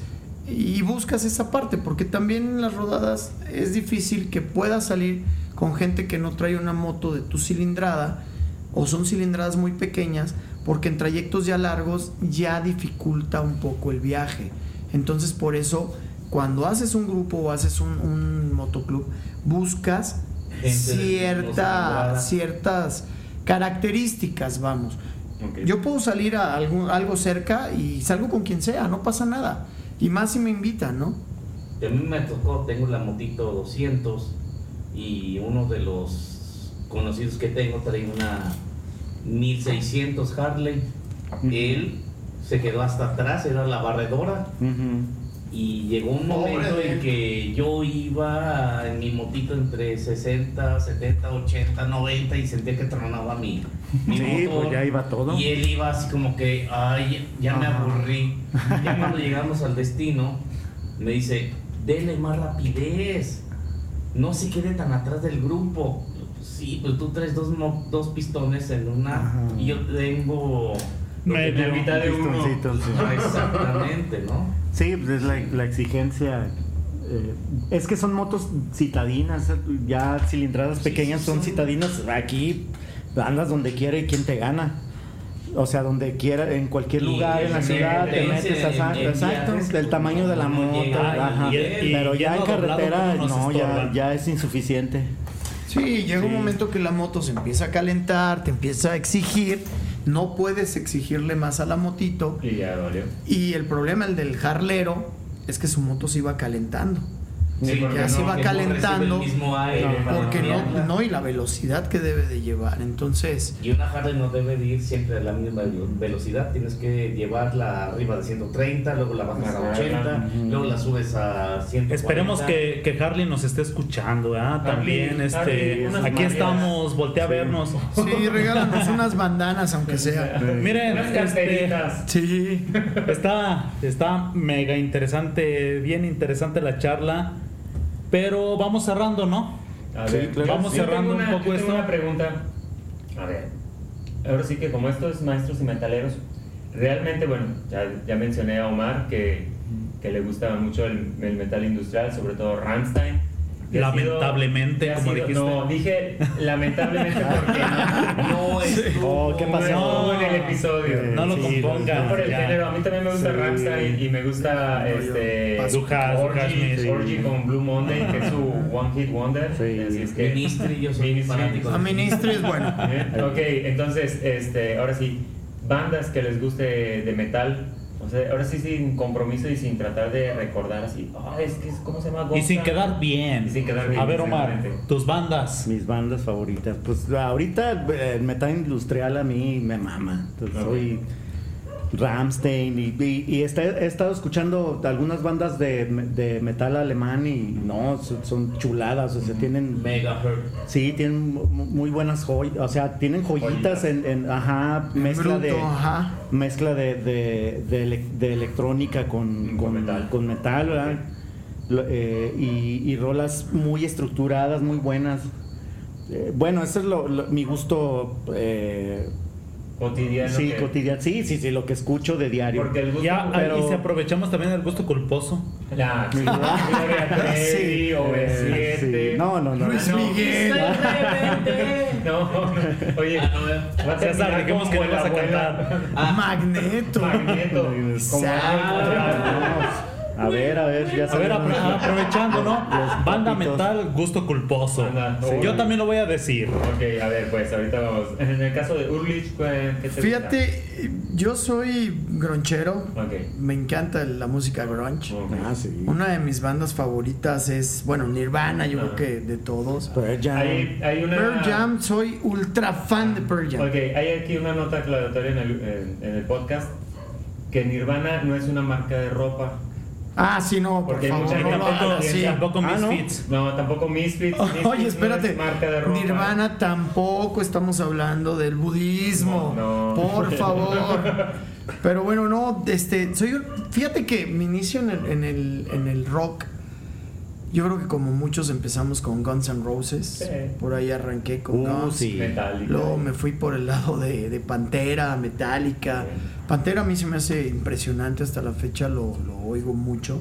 y buscas esa parte, porque también en las rodadas es difícil que puedas salir con gente que no trae una moto de tu cilindrada o son cilindradas muy pequeñas, porque en trayectos ya largos ya dificulta un poco el viaje. Entonces, por eso, cuando haces un grupo o haces un, un motoclub, buscas cierta, ciertas características, vamos. Yo puedo salir a algo cerca y salgo con quien sea, no pasa nada. Y más si me invitan, ¿no? A mí me tocó, tengo la motito 200 y uno de los conocidos que tengo trae una 1600 Harley. Él se quedó hasta atrás, era la barredora y llegó un momento en que yo iba en mi motito entre 60, 70, 80, 90 y sentía que tronaba mi, mi Sí, motor. pues ya iba todo. Y él iba así como que, ay, ya me aburrí. Ya cuando llegamos al destino, me dice, dele más rapidez. no se quede tan atrás del grupo. Pues sí, pues tú traes dos, dos pistones en una Ajá. y yo tengo... Medio. La mitad de uno. Pistoncito, sí. Ah, Exactamente, ¿no? Sí, pues es la, la exigencia. eh, es que son motos citadinas, ya cilindradas Sí, pequeñas sí, son citadinas. Aquí andas donde quiera y quién te gana. O sea, donde quiera, en cualquier Y lugar en la ciudad, te metes en- exacto, del tamaño de la moto, ajá. y- y- pero ya en carretera ¿cómo nos no, ya, ya es insuficiente. Sí, llega un momento que la moto se empieza a calentar, te empieza a exigir, no puedes exigirle más a la motito Y ya valió. y el problema el del jarlero es que su moto se iba calentando. Sí, ya se no- va que no recibe calentando, el mismo aire Porque no, no, y la velocidad que debe de llevar. Entonces, Y una Harley no debe de ir siempre a la misma velocidad, tienes que llevarla arriba de 130, luego la bajas a Ajá. 80, Ujú. luego la subes a 140. Esperemos que, que Harley nos esté escuchando, ¿verdad? También, Harley, este, Harley, aquí estamos, voltea a vernos. sí, regálanos unas bandanas, aunque sea. Miren, Unas este, carteritas. Sí. está, está mega interesante, bien interesante la charla, pero vamos cerrando, ¿no? A Sí, ver, claro. Vamos yo cerrando tengo un una- poco yo tengo esto. una pregunta. A ver, ahora sí que como estos maestros y metaleros, realmente, bueno, ya, ya mencioné a Omar que, que le gusta mucho el, el metal industrial, sobre todo Rammstein. Sido- Lamentablemente, como dijiste. No, dije lamentablemente porque no estuvo, Oh, ¿qué no pasó? estuvo en el episodio. No lo Sí, compongan. No por el ya. género, a mí también me gusta Sí. Rammstein y me gusta No, este. Dujas, Orgy. Orgy con Blue Monday, que es su One Hit Wonder. Sí. Así es que Ministry, yo soy Ministry. fanático. A Ministry es bueno. ¿Eh? Ok, entonces, este, ahora sí, bandas que les guste de metal. O sea, ahora sí sin compromiso y sin tratar de recordar así. Ah, es que es- ¿cómo se llama? Y sin quedar bien. Y sin quedar bien, A ver, Omar, tus bandas. Mis bandas favoritas. Pues ahorita eh, el metal industrial a mí me mama. Entonces, soy Ramstein y, y, y he estado escuchando algunas bandas de, de metal alemán y no, son, son chuladas. O sea, tienen. Megahertz. Sí, tienen mu- muy buenas joyas. O sea, tienen joyitas Joyitas. en, en- Ajá, mezcla de. Ajá. Mezcla de, de, de ele- de electrónica con, Con con, metal. con metal, ¿verdad? Eh, y, y rolas muy estructuradas, muy buenas. Eh, bueno, ese es lo, lo- mi gusto. eh, Cotidiano. sí, que- cotidiano. Sí, sí, sí, lo que escucho de diario. Porque el gusto. Ya, pero- y si aprovechamos también el gusto culposo. La Gloria Trevi, Sí. OV7. Eh, sí. No, no, no. Luis no. Miguel. No, no. Oye, Ah, no, va a César, terminar dijimos como que la vas a cantar. Ah, Magneto. Magneto. Como a ver, a ver, ya A ver, apro- aprovechando, ¿no? Los Banda papitos. metal, gusto culposo. Sí. Yo también lo voy a decir. Ok, a ver, pues ahorita vamos. En el caso de Urlich, ¿qué te gusta? Fíjate, yo soy gronchero. Ok. Me encanta la música grunge. Ok. Ah, sí. Una de mis bandas favoritas es, bueno, Nirvana, yo creo que de todos. Pearl Jam. Hay, hay una. Pearl Jam, soy ultra fan de Pearl Jam. Ok, hay aquí una nota aclaratoria en el, en, en el podcast que Nirvana no es una marca de ropa. Ah, sí, no, por Porque hay favor, no piensa- sí. Tampoco Ah, ¿no? Misfits. No, tampoco Misfits. Misfits Oye, no espérate. es marca de ropa. Nirvana tampoco estamos hablando del budismo. No, no. Por favor. Pero bueno, no, este, soy un- fíjate que mi inicio en el, en el, en el rock, yo creo que como muchos empezamos con Guns N' Roses. Sí. Por ahí arranqué con Uh, Guns. sí. Metallica. Luego me fui por el lado de, de Pantera, Metallica. Sí. Pantera a mí se me hace impresionante, hasta la fecha lo, lo oigo mucho.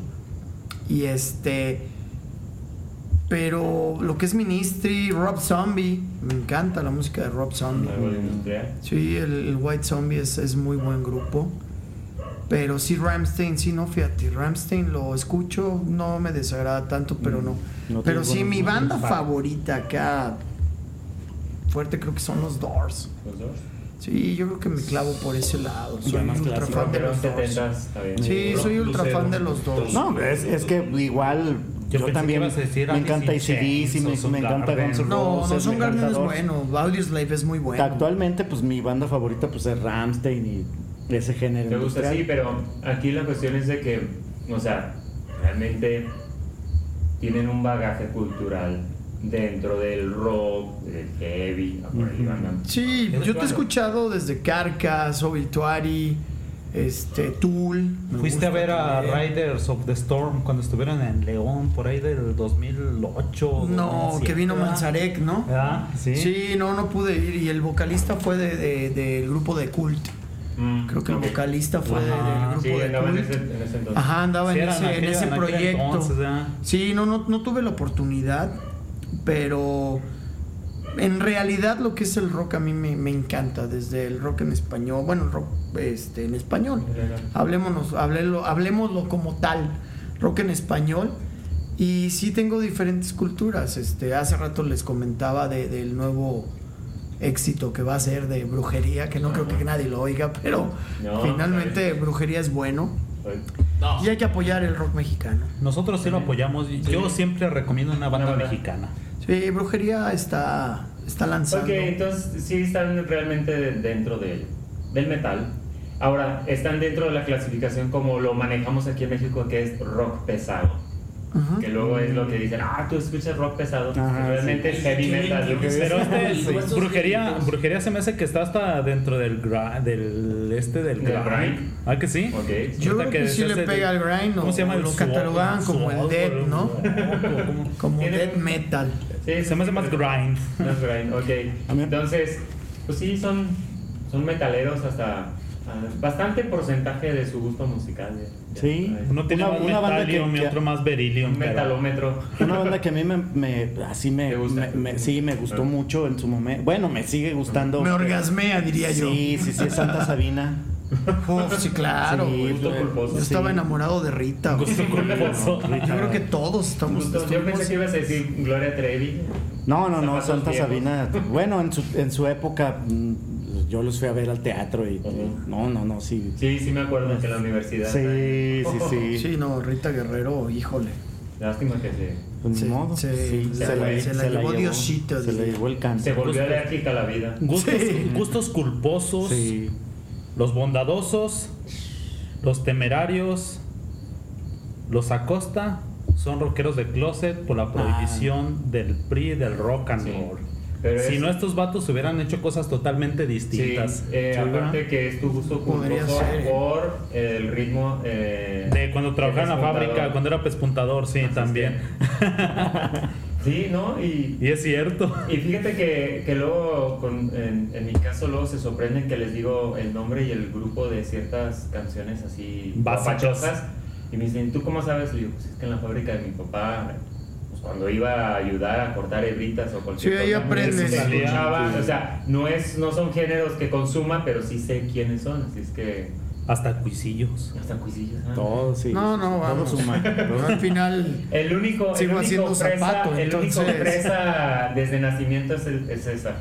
Y este. Pero lo que es Ministry, Rob Zombie, me encanta la música de Rob Zombie. Sí, el, el White Zombie es, es muy buen grupo. Pero sí, Ramstein, sí, no, fíjate, Ramstein lo escucho, no me desagrada tanto, pero no. No pero sí, mi banda favorita acá, fuerte, creo que son los Doors. Los dos. Sí, yo creo que me clavo por ese lado. Soy ultra fan de los Doors. 70s, está bien. Sí, soy ultra fan de los Doors. No, es, es que igual Yo también me encanta Chains me, me encanta. Guns N' No, Roses, no, me son Garden es Doors. bueno. Audioslave es muy bueno. Actualmente, pues mi banda favorita pues es Ramstein y ese género Te gusta, industrial. sí, pero aquí la cuestión es de que, o sea, realmente tienen un bagaje cultural dentro del rock, del heavy, ah, por ahí van a- Sí, ¿Eres yo te he escuchado desde Carcas, Obituary, Este, Tool. Fuiste a ver a. Riders of the Storm cuando estuvieron en León por ahí del 2008. No, 2007, que vino ¿verdad? Manzarek, ¿no? ¿Verdad? Sí. Sí, no, no pude ir. Y el vocalista fue de- de- del grupo de Cult. Mm, Creo que el vocalista fue Sí, de andaba en ese, en ese entonces. Ajá, andaba Sí, en ese, en ese proyecto. Sí, no, no, no tuve la oportunidad, pero en realidad lo que es el rock a mí me, me encanta, desde el rock en español, bueno, rock este, en español, hablémonos, hablélo, hablemoslo como tal, rock en español. Y sí tengo diferentes culturas. Este, hace rato les comentaba de- del nuevo éxito que va a ser de brujería, que no creo que nadie lo oiga, pero No, finalmente brujería es bueno. No, Y hay que apoyar el rock mexicano. Nosotros sí lo apoyamos. Yo siempre recomiendo una banda Una mexicana. Sí, brujería está, está lanzando. Ok, entonces sí están realmente dentro del, del metal. Ahora, están dentro de la clasificación como lo manejamos aquí en México, que es rock pesado. Ujú. Que luego es lo que dicen, ah, tú escuchas rock pesado. Ajá, realmente sí. es heavy ¿Qué metal. ven? Pero este, Sí. Brujería, brujería se me hace que está hasta dentro del gra- del este del ¿Del grind. grind? Ah, que sí. Ok. Yo creo que, sí decías le pega al grind o, ¿Cómo se llama? lo catalogaban como el death, ¿no? Como death metal. Sí, Se me hace más grind. Más grind, ok. Entonces, pues sí, son, son metaleros hasta ah, bastante porcentaje de su gusto musical. ya Sí. Uno tiene Una- más una banda que- otro más beryllium. Un pero- metalómetro. Una banda que a mí me, me- así me, ¿Te gusta? me- me- sí me gustó Ah. mucho en su momento. Bueno, me sigue gustando. Me orgasmea, diría yo. Sí, sí, sí, es Santa Sabina. Uf, sí, claro. Sí. Gusto culposo. Yo estaba Sí. enamorado de Rita. Gusto culposo. Yo creo que todos estamos. Gusto- Yo pensé que ibas a decir Gloria Trevi. No, no, no, Santa. Sabina. Bueno, en su, en su época mm, yo los fui a ver al teatro y, no, no, no, sí. Sí, sí me acuerdo que en la universidad. Sí, sí, sí. Sí, no, Rita Guerrero, híjole. Lástima que se, Pues Se- ni modo. se- sí, se la- se la llevó Diosito, Se le diría. llevó el se cáncer. volvió alérgica a la vida. Gustos, Sí. gustos culposos, Sí. los bondadosos, los temerarios, los Acosta son rockeros de closet por la prohibición del PRI del rock and Sí. roll. Pero si es- no, estos vatos hubieran hecho cosas totalmente Sí, distintas. eh, Sí, aparte ¿verdad? que es tu gusto culposo por el ritmo eh, De cuando trabajaba en la fábrica, cuando era pespuntador, sí, Así es también. Sí, ¿no? Y, Y es cierto. y fíjate que, que luego, con- en, en mi caso, luego se sorprenden que les digo el nombre y el grupo de ciertas canciones así Básicas. Y me dicen, ¿tú cómo sabes? Le digo, pues es que en la fábrica de mi papá, cuando iba a ayudar a cortar hebritas o cualquier Sí, ahí cosa, aprendes. se escuchaba, Sí. o sea, no, es, no son géneros que consuma, pero sí sé quiénes son. Así es que Hasta cuisillos. hasta cuisillos. ¿no? Todo, sí. No, no, vamos. Pero al final. El único, el Sigo único haciendo zapato, el único fresa desde nacimiento es, el, es esa.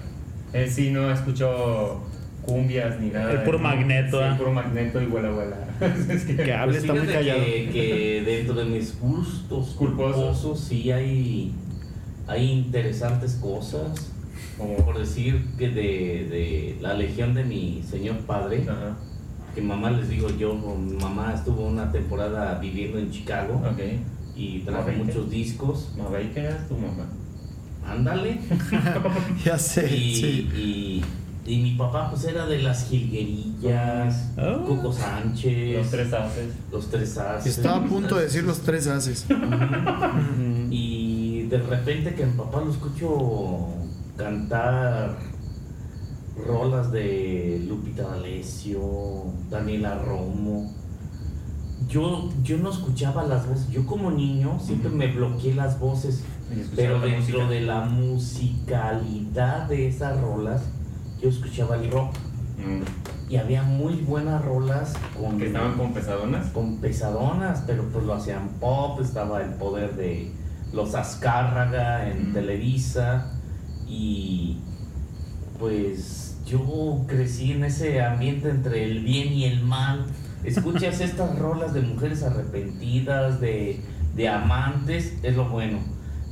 Él sí no escuchó cumbias ni nada. El puro ¿no? magneto, Sí, ¿eh? el puro magneto y vuela, vuela. es que, Que hable, Pues está muy callado. Que, que dentro de mis gustos Culposos. culposos sí hay, hay interesantes cosas. como, Por decir que de, de la legión de mi señor padre, ajá, que mamá les digo yo, mi mamá estuvo una temporada viviendo en Chicago ok. y trajo muchos discos. Eras tu mamá. Ándale. Ya sé, y, sí. y, y mi papá pues era de las jilguerillas, Ah. Coco Sánchez, Los tres haces. los tres haces. Estaba a punto de decir los tres haces. Y de repente que mi papá lo escucho cantar rolas de Lupita D'Alessio, Daniela Romo. Yo, yo no escuchaba las voces, yo como niño siempre me bloqueé las voces, pero la dentro música. de la musicalidad de esas rolas, yo escuchaba el rock Mm. y había muy buenas rolas con, Que estaban con pesadonas. con pesadonas, pero pues lo hacían pop, estaba el poder de los Azcárraga en Mm. Televisa y pues yo crecí en ese ambiente entre el bien y el mal. Escuchas estas rolas de mujeres arrepentidas, de, de amantes, es lo bueno.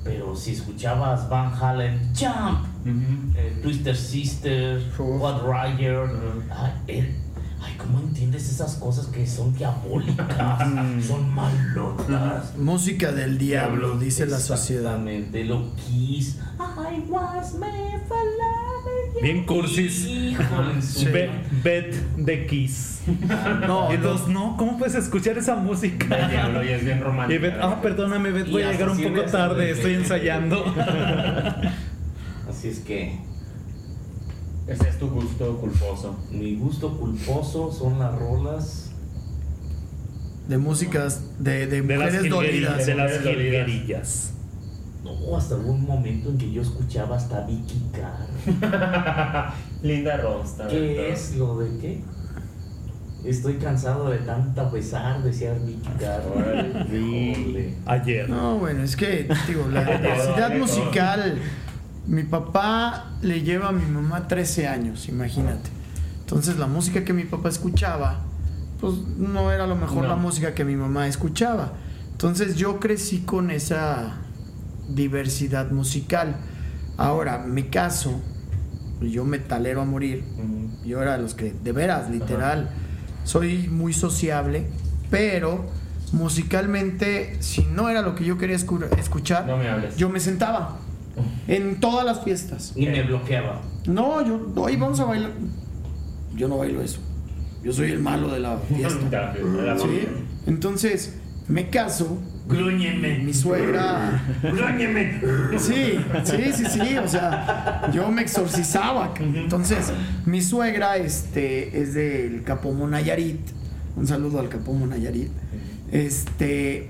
Pero si escuchabas Van Halen, Jump, eh, Twister Sister. What Rider, ay, eh, ay, ¿cómo entiendes esas cosas que son diabólicas, son malotas? Música del diablo, dice la sociedad. Exactamente, lo Kiss. I was made for Bien cursis. Bet de Kiss. No, y no. ¿cómo puedes escuchar esa música? Diablo y es bien Y romántico. Bet, ah, perdóname, Bet, voy a llegar un poco tarde, de- estoy ensayando. Así es que Ese es tu gusto culposo. mi gusto culposo son las rolas. De músicas de, de De las mujeres dolidas. De las jilguerillas. No, hasta hubo un momento en que yo escuchaba hasta Vicky Carr. Linda Rosta. ¿Qué es lo de qué? Estoy cansado de tanta pesar, decía Vicky Carr. Híjole. Ayer. No, bueno, es que, digo, la diversidad musical. Mi papá le lleva a mi mamá 13 años, imagínate. Entonces, la música que mi papá escuchaba, pues no era a lo mejor No. la música que mi mamá escuchaba. Entonces, yo crecí con esa diversidad musical. Ahora, mi caso, yo metalero a morir. Yo era de los que, de veras, literal, soy muy sociable, pero musicalmente, si no era lo que yo quería escu- escuchar, No me hables. yo me sentaba en todas las fiestas. Y me bloqueaba. No, yo, oye, vamos a bailar. Yo no bailo eso. Yo soy el malo de la fiesta. Entonces, me caso. Grúñeme. Mi suegra. Grúñeme. Sí, sí, sí, sí. O sea, yo me exorcizaba. Entonces, mi suegra este, es del Capomo Nayarit. Un saludo al Capomo Nayarit. Este,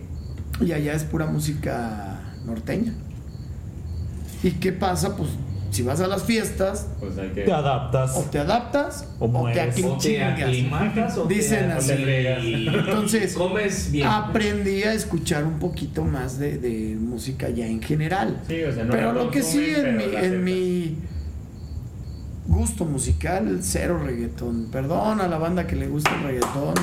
y allá es pura música norteña. ¿Y qué pasa? Pues si vas a las fiestas, Pues hay que. Te adaptas. o te adaptas O o, te aclimatas o Dicen así. te- Entonces, comes bien. Aprendí a escuchar un poquito más de, de música ya en general. Sí, o sea, no pero lo que sí en mi, en mi gusto musical, cero reggaetón. Perdón a la banda que le gusta el reggaetón.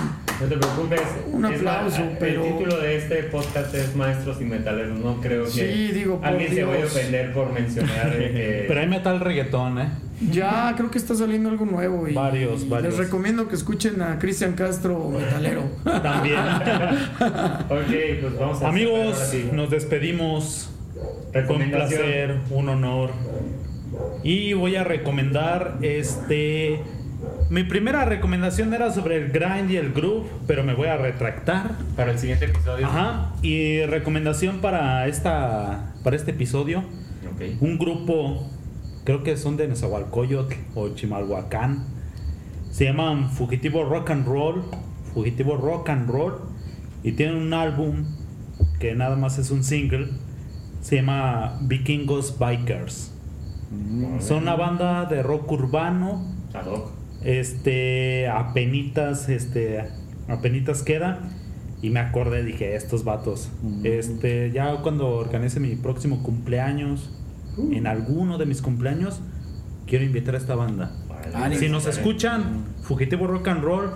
No te preocupes. Un aplauso, pero- El título de este podcast es Maestros y Metaleros. No creo que Sí, digo, por alguien se vaya a ofender por mencionar que. Pero hay metal reggaetón, ¿eh? Ya creo que está saliendo algo nuevo. Y Varios, varios. Les recomiendo que escuchen a Cristian Castro Metalero. También. ok, pues vamos a. Amigos, nos despedimos. Con Recomendación. placer, un honor. Y voy a recomendar este. Mi primera recomendación era sobre el grind y el groove, pero me voy a retractar. Para el siguiente episodio. Ajá. Y recomendación para esta para este episodio, un grupo, creo que son de Nezahualcóyotl o Chimalhuacán. Se llaman Fugitivo Rock and Roll, Fugitivo Rock and Roll y tienen un álbum que nada más es un single. Se llama Vikingos Bikers. Son una banda de rock urbano, Ad hoc. este, apenitas, este, apenitas queda. Y me acordé, dije, estos vatos. Este, ya cuando organice mi próximo cumpleaños, en alguno de mis cumpleaños, quiero invitar a esta banda. Ánimo. Si nos escuchan, Fugitivo Rock and Roll,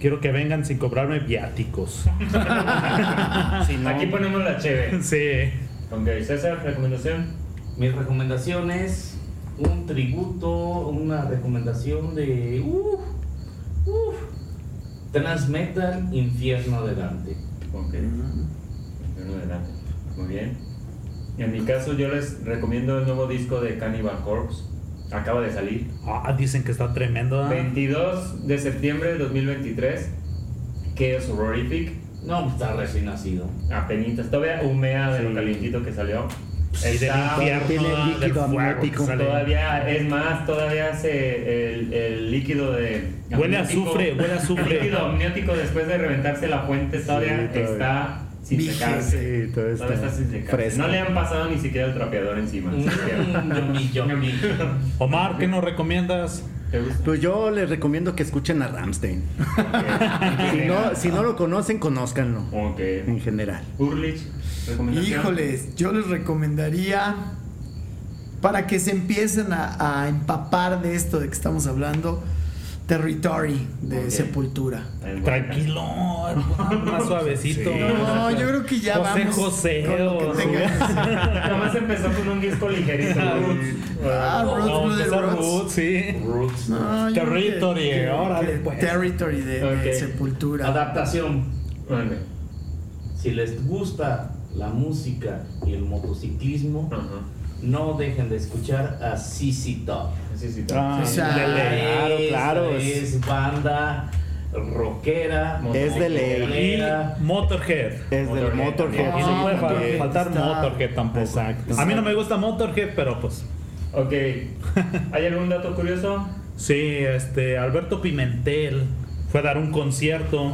quiero que vengan sin cobrarme viáticos. Si no, Aquí ponemos la cheve. sí. Ok, César, recomendación. Mi recomendación es un tributo, una recomendación de. Uf, uf, Transmetal Infierno de Dante. Ok. Bueno, adelante. Muy bien. En mi caso, yo les recomiendo el nuevo disco de Cannibal Corpse. Acaba de salir. Ah, dicen que está tremendo. ¿ah? 22 de septiembre de 2023. Chaos Horrific. No, está recién nacido. Apenitas. Todavía humea de lo calientito que salió. Y del Está- infierno, Tiene del líquido fuego que amniótico. sale. Todavía, es más, todavía hace el, el líquido de. Huele azufre, huele a azufre. El líquido amniótico después de reventarse la fuente todavía, todavía. está sin secarse. Sí, todo Todavía está está sin secarse. No le han pasado ni siquiera el trapeador encima. ni. Mm. Omar, ¿qué nos recomiendas? Pues yo les recomiendo que escuchen a Ramstein. Si no, si no lo conocen, conózcanlo. Ok. En general. Urlich. Híjoles, yo les recomendaría para que se empiecen a, a empapar de esto de que estamos hablando, Territory de Ok. Sepultura. Tranquilo, más suavecito. No, yo creo que ya José vamos José, o- tengan. Nomás empezó con un disco ligerito. Ah, Roots, No, Bloody empezar Roots. Roots, sí. Roots. No, Territory, que- órale, que pues. Territory de. Sepultura. Adaptación. Vale. Si les gusta la música y el motociclismo, no dejen de escuchar a CC Top. Sí, sí, Ah, O sea, de ley. claro, claro. Es, banda rockera, Es de ley. Motorhead. es del Motorhead Motorhead. Y no puede faltar está- Motorhead tampoco. Exacto. A mí no me gusta Motorhead, pero pues Ok. ¿Hay algún dato curioso? sí, este Alberto Pimentel fue a dar un concierto.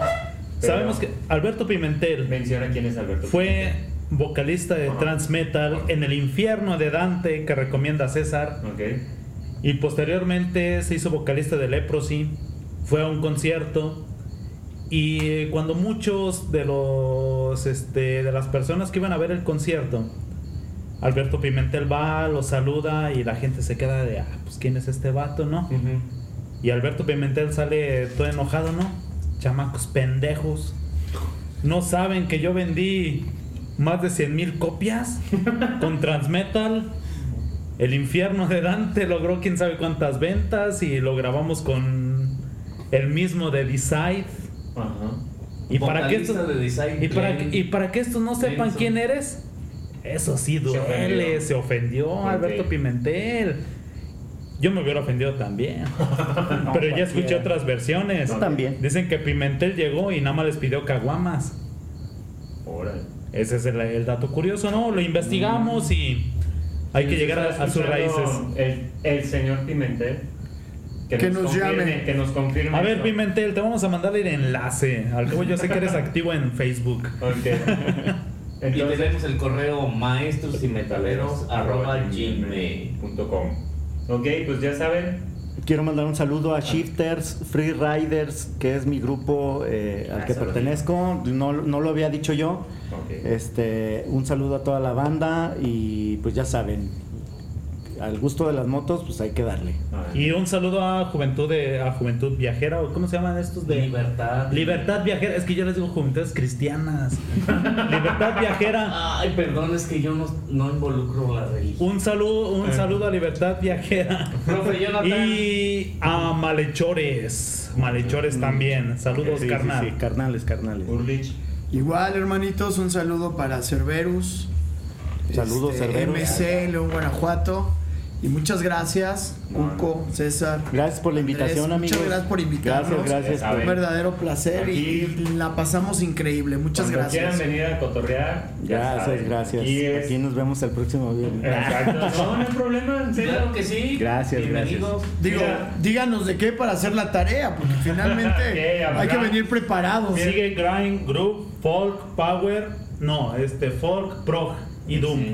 Pero- Sabemos que Alberto Pimentel Menciona quién es Alberto. fue vocalista de Trans Metal en el infierno de Dante que recomienda César Ok. y posteriormente se hizo vocalista de Leprosy, fue a un concierto y cuando muchos de los este, de las personas que iban a ver el concierto Alberto Pimentel va, lo saluda y la gente se queda de, ah, pues quién es este vato, ¿no? Y Alberto Pimentel sale todo enojado, ¿no? Chamacos pendejos. No saben que yo vendí más de 100 mil copias con Transmetal. El infierno de Dante logró quién sabe cuántas ventas y lo grabamos con el mismo de Decide. Y para, que estos, de Decide, y, para, Glenn- y para que estos no sepan quién eres, eso sí duele, ofendió. se ofendió. Alberto Pimentel. Yo me hubiera ofendido también. Pero ya escuché otras versiones. Yo también. Dicen que Pimentel llegó y nada más les pidió caguamas. Órale. Ese es el, el dato curioso, ¿no? Lo investigamos y hay que llegar a, sus raíces. El, el señor Pimentel. Que nos confirme, llame. Que nos confirme. A ver, eso. Pimentel, te vamos a mandar el enlace. Al cabo yo sé que eres activo en Facebook. Ok. Y Entonces, tenemos el correo maestros y metaleros arroba gmail. Ok, pues ya saben. Quiero mandar un saludo a Shifters, Free Riders, que es mi grupo eh, al Ah, que pertenezco. No, no lo había dicho yo. Ok. Este, un saludo a toda la banda y pues ya saben, al gusto de las motos, pues hay que darle. Y un saludo a Juventud de a Juventud Viajera o cómo se llaman estos de Libertad. Libertad Viajera, es que yo les digo Juventudes Cristianas. Libertad Viajera. Ay, perdón, es que yo no, no involucro la religión. Un saludo, un saludo a Libertad Viajera. Profe Jonathan. Y a Malhechores. Malhechores también. Saludos, Sí, sí, carnal. sí, carnales, carnales. Urlich. Igual, hermanitos, un saludo para Cerberus. Saludos, este, Cerberus. MC, León, Guanajuato. Y muchas gracias, Cuco, César. Gracias por la invitación, Andrés, amigos. Muchas gracias por invitarnos. Gracias, gracias. Un verdadero placer y, Aquí- y la pasamos increíble. Muchas Cuando gracias. quieran venir a cotorrear. Gracias, saben. gracias. Aquí es- Aquí nos vemos el próximo viernes. Exacto. No, no hay problema, en serio. Claro que sí. Gracias, Bienvenidos. Digo, Mira. díganos de qué para hacer la tarea, porque finalmente hay que venir preparados. Sigue Grind, Groove, Folk, Power. No, este, Folk, Prog y Doom. Sí.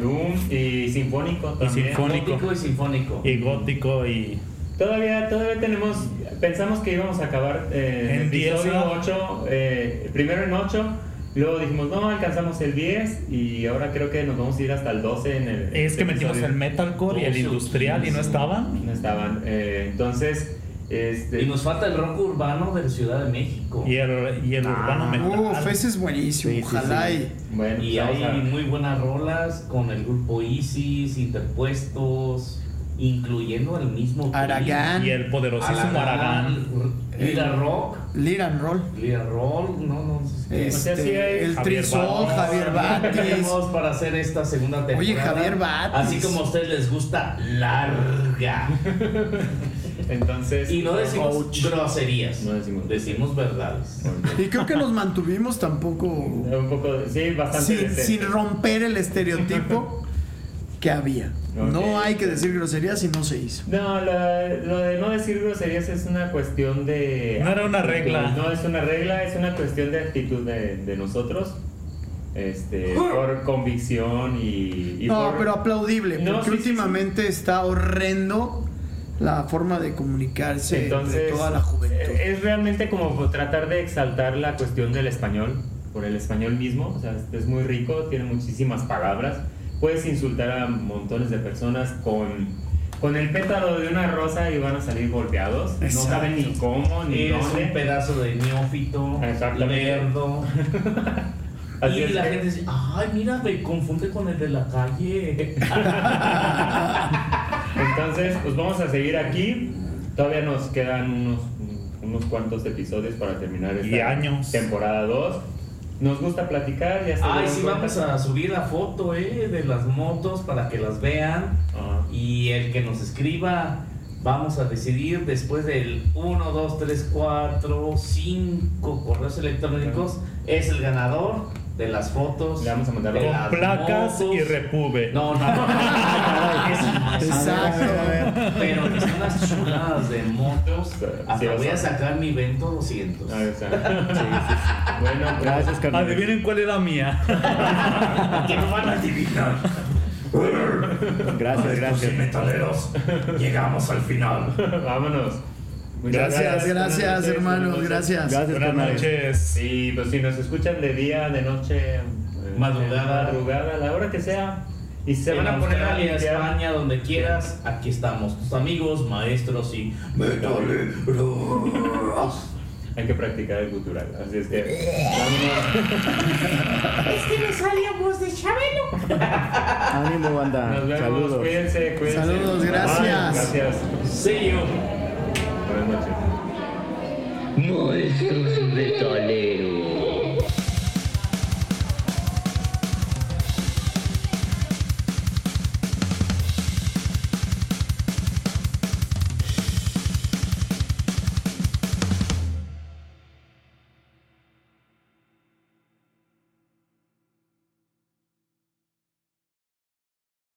Doom y sinfónico también. sinfónico. Gótico y sinfónico. Y gótico y. Todavía, todavía tenemos, pensamos que íbamos a acabar eh, En 10, episodio ¿no? 8, eh, primero en 8, luego dijimos no, alcanzamos el 10 y ahora creo que nos vamos a ir hasta el 12 en el... Es que metimos episodio. el metalcore y el industrial y no estaban. No estaban, eh, entonces, este... Y nos falta el rock urbano de la Ciudad de México. Y el, y el urbano metal. Uf, ese es buenísimo. Sí, sí, Ojalá bueno, Y vamos hay muy buenas rolas con el grupo Isis, Interpuestos, incluyendo al mismo y Aragán, Y el poderosísimo Aragán. Lira Rock, Lira and Roll. Lira Roll, no, no sé. Este, el Javier Trisol. Javier Batis. Tenemos para hacer esta segunda temporada. Oye, Javier Batis. Así como a ustedes les gusta, larga. Entonces... Y no decimos Coach. groserías. No decimos decimos verdades. Y creo que nos mantuvimos tampoco Un poco, sí, bastante... sin, sin romper el estereotipo que había. No hay que decir groserías y no se hizo. No, lo de no decir groserías es una cuestión de... No era una regla. No es una regla, es una cuestión de actitud de, de nosotros. Este, por convicción y... y No, por- pero aplaudible, No, porque sí, sí, últimamente está horrendo la forma de comunicarse Entonces, de toda la juventud. es realmente como tratar de exaltar la cuestión del español, por el español mismo, o sea, es muy rico, tiene muchísimas palabras, puedes insultar a montones de personas con, con el pétalo de una rosa y van a salir golpeados, no Exacto. saben ni cómo, ni Es dónde. un pedazo de neófito, lerdo. Así y la que- gente dice, ay, mira, me confunde con el de la calle. Entonces, pues vamos a seguir aquí. Todavía nos quedan unos, unos cuantos episodios para terminar esta Y años. temporada 2. nos gusta platicar. Ya se Ay, sí, cuenta. vamos a subir la foto eh, de las motos para que las vean. Ajá. Y el que nos escriba, vamos a decidir después del 1, 2, 3, 4, 5 correos electrónicos, es el ganador de las fotos. Le vamos a mandar de la- las placas motos. y repube. No, no, no. Exacto. Pero que son unas chuladas de motos. Sí, Hasta voy a sacar mi Vento 200. Ah, o sea, Bueno, pues, Gracias, carnal. Adivinen cuál es la mía. que no van a adivinar. Gracias, gracias. metaleros, llegamos al final. vámonos. Gracias, gracias, noches, hermanos, gracias. Gracias, Buenas noches. Y pues si nos escuchan de día, de noche, eh, Madrugada. madrugada, a la hora que sea, y se van a poner a. España, donde quieras, aquí estamos. Tus amigos, maestros y metaleros. Hay que practicar el cultural, así es que vámonos. Es que me salía voz de Chabelo. Ánimo, banda. Nos vemos, Saludos. cuídense, cuídense. Saludos, Bye, gracias. Gracias. See you. Noches. Maestros metaleros.